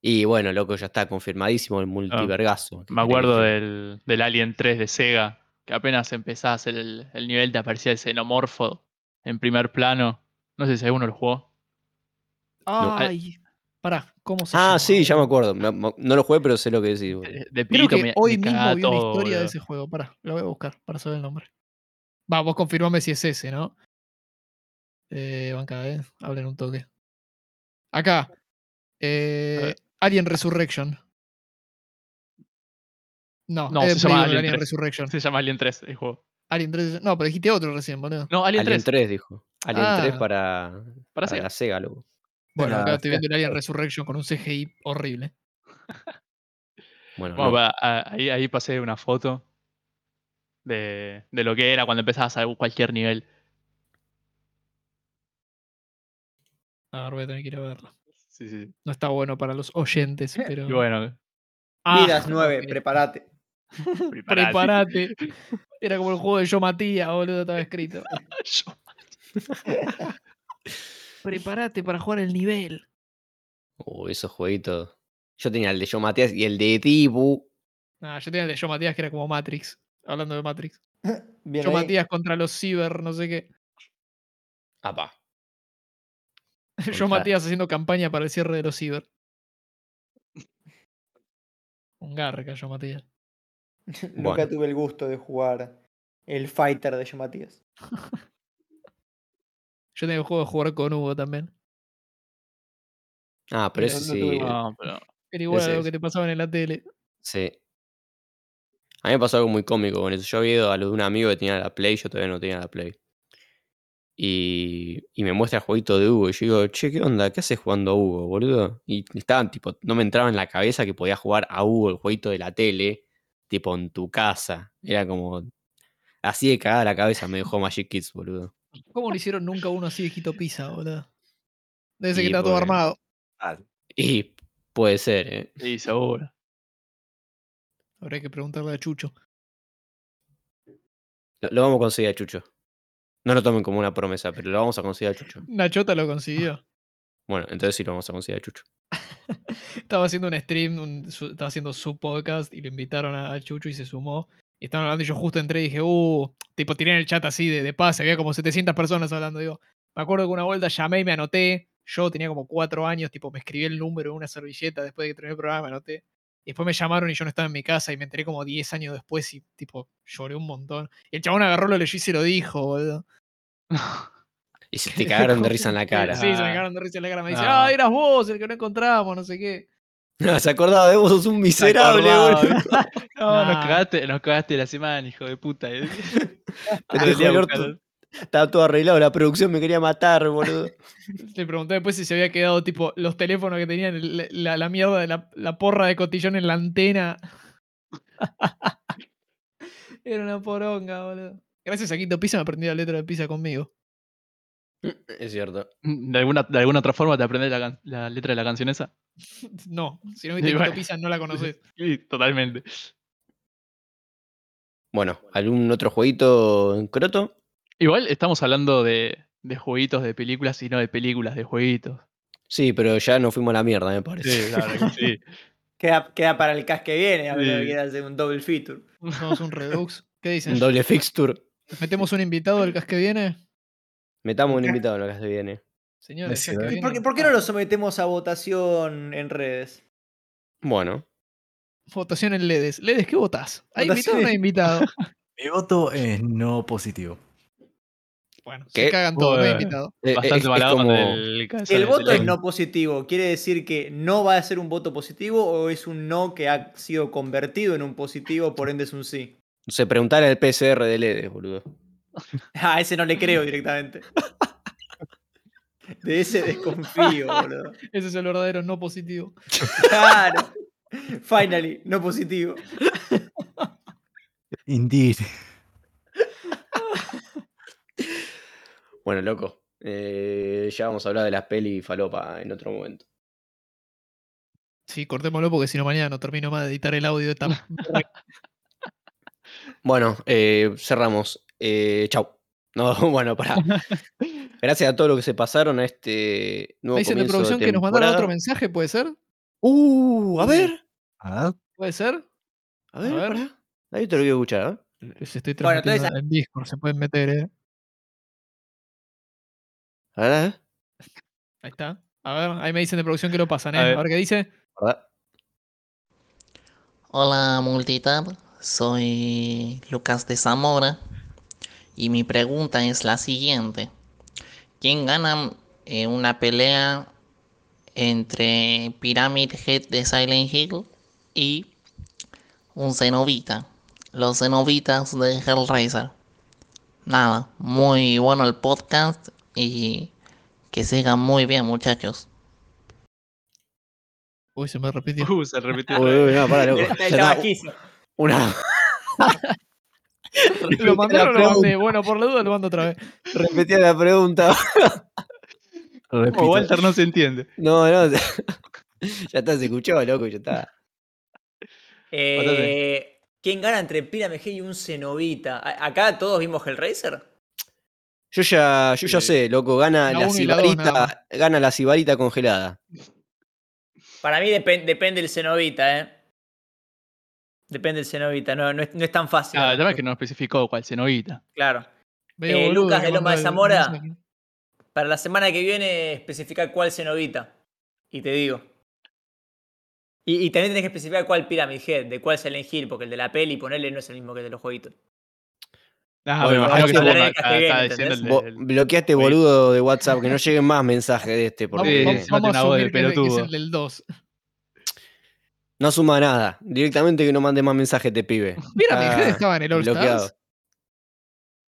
Y bueno, loco, ya está confirmadísimo el multivergazo. ¿Qué Me acuerdo del, del Alien 3 de Sega, que apenas hacer el, el nivel te aparecía el xenomorfo en primer plano. No sé si alguno lo jugó. Ay, pará, ¿cómo se Ah, llama, sí, ya me acuerdo. No lo jugué, pero sé lo que decís. De, de Creo que me, hoy me mismo vi una todo, historia de ese juego. Pará, lo voy a buscar para saber el nombre. Va, vos confirmame si es ese, ¿no? Eh, banca, eh. Hablen un toque. Acá. eh, Alien Resurrection. No, No, es se llama Alien Alien 3. Resurrection. Se llama Alien 3 el juego. Alien 3. No, pero dijiste otro recién, boludo. No, Alien, Alien 3. 3, dijo. Alien 3 Ah. para, para, Sega. la Sega, loco. Bueno, acá estoy viendo el Alien Resurrection con un CGI horrible. Bueno, Bueno, no. ahí, ahí pasé una foto de, de lo que era cuando empezabas a cualquier nivel. A ver, voy a tener que ir a verlo. Sí, sí. No está bueno para los oyentes, pero. Y bueno, Ah, Vidas 9, ok. prepárate. preparate. Prepárate. Era como el juego de Yo Matías, boludo, estaba escrito. Yo- Prepárate para jugar el nivel. Uh, esos jueguitos. Yo tenía el de Yo Matías y el de Dibu. Ah, yo tenía el de Yo Matías que era como Matrix. Hablando de Matrix. Bien Yo ahí. Matías contra los Ciber, no sé qué. Apa. Yo Contra- Matías haciendo campaña para el cierre de los Ciber. Un garca, Yo Matías. Nunca Bueno. tuve el gusto de jugar el fighter de Yo Matías. Yo tenía el juego de jugar con Hugo también. Ah, pero ese no sí. tuve- No, pero Era igual a lo que te pasaban en la tele. Sí. A mí me pasó algo muy cómico con eso. Yo había ido a lo de un amigo que tenía la Play, yo todavía no tenía la Play. Y, y me muestra el jueguito de Hugo. Y yo digo, che, ¿qué onda? ¿Qué haces jugando a Hugo, boludo? Y estaban, tipo, no me entraba en la cabeza que podía jugar a Hugo, el jueguito de la tele, tipo, en tu casa. Era como. Así de cagada la cabeza me dejó Magic Kids, boludo. ¿Cómo no hicieron nunca uno así de Hito Pizza, boludo? Debe ser Y que está todo armado. Ah, Y puede ser, ¿eh? sí, seguro. Habría que preguntarle a Chucho. Lo, lo vamos a conseguir a Chucho. No lo tomen como una promesa, pero lo vamos a conseguir a Chucho. Nachota lo consiguió. Bueno, entonces sí lo vamos a conseguir a Chucho. Estaba haciendo un stream, un- su- estaba haciendo su podcast y lo invitaron a, a Chucho y se sumó. Y estaban hablando y yo justo entré y dije, uh, tipo, tiré en el chat así de, de paz, había como 700 personas hablando. Digo, me acuerdo que una vuelta llamé y me anoté. Yo tenía como cuatro años, tipo, me escribí el número en una servilleta después de que terminé el programa, me anoté. Y después me llamaron y yo no estaba en mi casa y me enteré como 10 años después y, tipo, lloré un montón. Y el chabón agarró, lo leyó y se lo dijo, boludo. Y se te cagaron de risa en la cara. Sí, se me cagaron de risa en la cara. Me dice, Ah. ah, eras vos el que no encontramos, no sé qué. No, se acordaba de vos, sos un miserable, boludo. No, nos cagaste, nos cagaste la semana, hijo de puta. eh. Te Estaba todo arreglado, la producción me quería matar, boludo. Le pregunté después si se había quedado tipo los teléfonos que tenían la, la mierda de la, la porra de cotillón en la antena. Era una poronga, boludo. Gracias a Quinto Pisa me aprendí la letra de Pisa conmigo. Es cierto. ¿De alguna, ¿De alguna otra forma te aprendes la, letra de la canción esa? No, si no viste Quinto. Pisa no la conoces. Sí, totalmente. Bueno, ¿algún otro jueguito en croto? Igual estamos hablando de, de jueguitos de películas y no de películas de jueguitos. Sí, pero ya nos fuimos a la mierda, me parece. Sí, que sí. Queda, queda para el cast que viene, a ver Sí. si quiere hacer un double feature. Somos un Redux. ¿Qué dicen? Un doble fixture. ¿Metemos un invitado del cas que viene? Metamos un invitado en lo que viene. Señores, Sí, cas. ¿Y por qué, por qué no lo sometemos a votación en redes? Bueno, Votación en LEDES. LEDES, ¿qué votás? ¿Hay invitado o no hay invitado? Mi voto es no positivo. Bueno, ¿Qué? se cagan todos, invitado. eh, Bastante es, es como... el voto es no positivo, ¿quiere decir que no va a ser un voto positivo o es un no que ha sido convertido en un positivo, por ende es un sí? Se preguntara el PCR de LEDES, boludo. A ese no le creo directamente. De ese desconfío, boludo. Ese es el verdadero no positivo. Claro. Finally, no positivo. Indeed. Bueno, loco. Eh, ya vamos a hablar de las peli falopa en otro momento. Sí, cortémoslo porque si no mañana no termino más de editar el audio de esta. Bueno, eh, cerramos. Eh, chau. No, bueno, para. Gracias a todos los que se pasaron a este nuevo dicen de producción que nos mandaron otro mensaje, ¿puede ser? Uh, a ver. Ah, ¿Puede ser? A ver, A ver. Ahí te lo voy a escuchar. ¿eh? Les estoy Bueno, transmitiendo entonces- en Discord, se pueden meter, ¿eh? A ver, a ver. Ahí está. A ver, ahí me dicen de producción que lo pasan, ¿eh? A A ver. qué dice. ¿Verdad? Hola Multitab, soy Lucas de Zamora y mi pregunta es la siguiente. ¿Quién gana en una pelea entre Pyramid Head de Silent Hill y un Cenobita? Los Cenobitas de Hellraiser. Nada, muy bueno el podcast y que sigan muy bien muchachos. Uy, se me repitió. Uh, se repitió. Uy, uy, no, pará, loco. Una. ¿Lo o mandé? Bueno, por la duda lo mando otra vez. Repetía la pregunta. repito. Como Walter no se entiende. No, no. Ya está, se escuchó, loco, ya está. Eh, ¿Quién gana entre Head y un Cenobita? A- ¿Acá todos vimos Hellraiser? Yo ya, yo ya Sí. sé, loco, gana La dos, cibarita, gana la cibarita congelada. Para mí depen- depende del Cenobita, ¿eh? Depende del Cenobita, no, no, es, no es tan fácil. Ah, el tema es que no especificó cuál cenovita. Claro. Eh, boludo Lucas de Loma de el Zamora. Para la semana que viene especificar cuál Cenobita. Y te digo. Y, y también tenés que especificar cuál Pyramid Head, de cuál Silent Hill, porque el de la peli, ponerle no es el mismo que el de los jueguitos. Ah, Bueno, me vamos este boludo de WhatsApp, que no lleguen más mensajes de este, Vamos, porque vamos- encima vamos a voz de asumir que, es- que es pelotudo. el del 2. no suma nada. Directamente que no mande más mensajes de pibe. Mira, mi Ah, jefe estaba en el All bloqueado. Stars.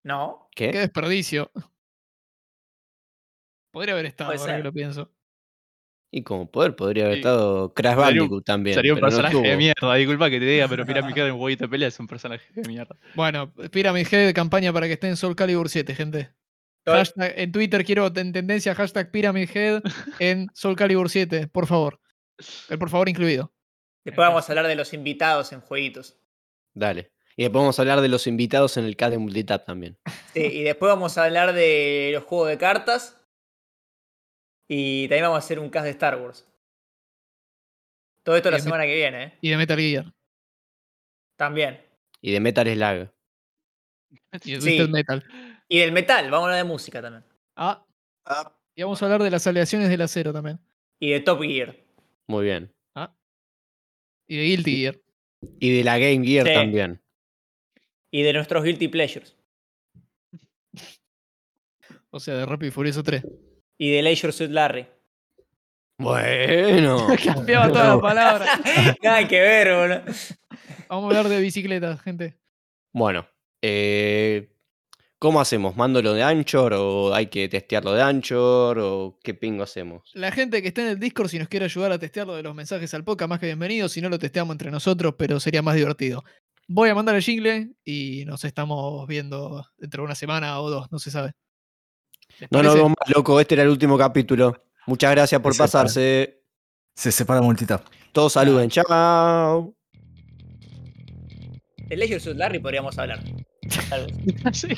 ¿No? ¿Qué? Qué desperdicio. Podría haber estado, ahora que lo pienso. Y como poder podría haber Sí. estado Crash Bandicoot también. Sería un no personaje de mierda. Disculpa que te diga, pero mi cara en huevito de pelea es un personaje de mierda. Bueno, Pyramid Head de campaña para que esté en Soul Calibur 7, gente. Hashtag- en Twitter quiero en tendencia hashtag Pyramid Head en Soul Calibur 7, por favor. El por favor incluido. Después vamos a hablar de los invitados en jueguitos. Dale. Y después vamos a hablar de los invitados en el cast de Multitap también. Sí, y después vamos a hablar de los juegos de cartas. Y también vamos a hacer un cast de Star Wars. Todo esto la semana que viene, ¿eh? Y de Metal Gear. También. Y de Metal Slug. Y de Sí. Twisted Metal. Y del metal, vamos a hablar de música también. Ah. Y vamos a hablar de las aleaciones del acero también. Y de Top Gear. Muy bien. Y de Guilty Gear. Y de la Game Gear Sí. también. Y de nuestros Guilty Pleasures. O sea, de Rápido y Furioso 3. Y de Leisure Suit Larry. Bueno. Cambiaba todas las palabras. Nada que ver, boludo. Vamos a hablar de bicicletas, gente. Bueno. eh, ¿Cómo hacemos? ¿Mándolo de Anchor o hay que testearlo de Anchor o qué pingo hacemos? La gente que esté en el Discord, si nos quiere ayudar a testear lo de los mensajes al podcast, más que bienvenido. Si no, lo testeamos entre nosotros, pero sería más divertido. Voy a mandar el jingle y nos estamos viendo dentro de una semana o dos, no se sabe. ¿Les No nos parece? vemos más, loco. Este era el último capítulo. Muchas gracias por Se separa. pasarse. Se separa multitap. Todos saluden. Chao. De Leisure Suit Larry podríamos hablar. Sí.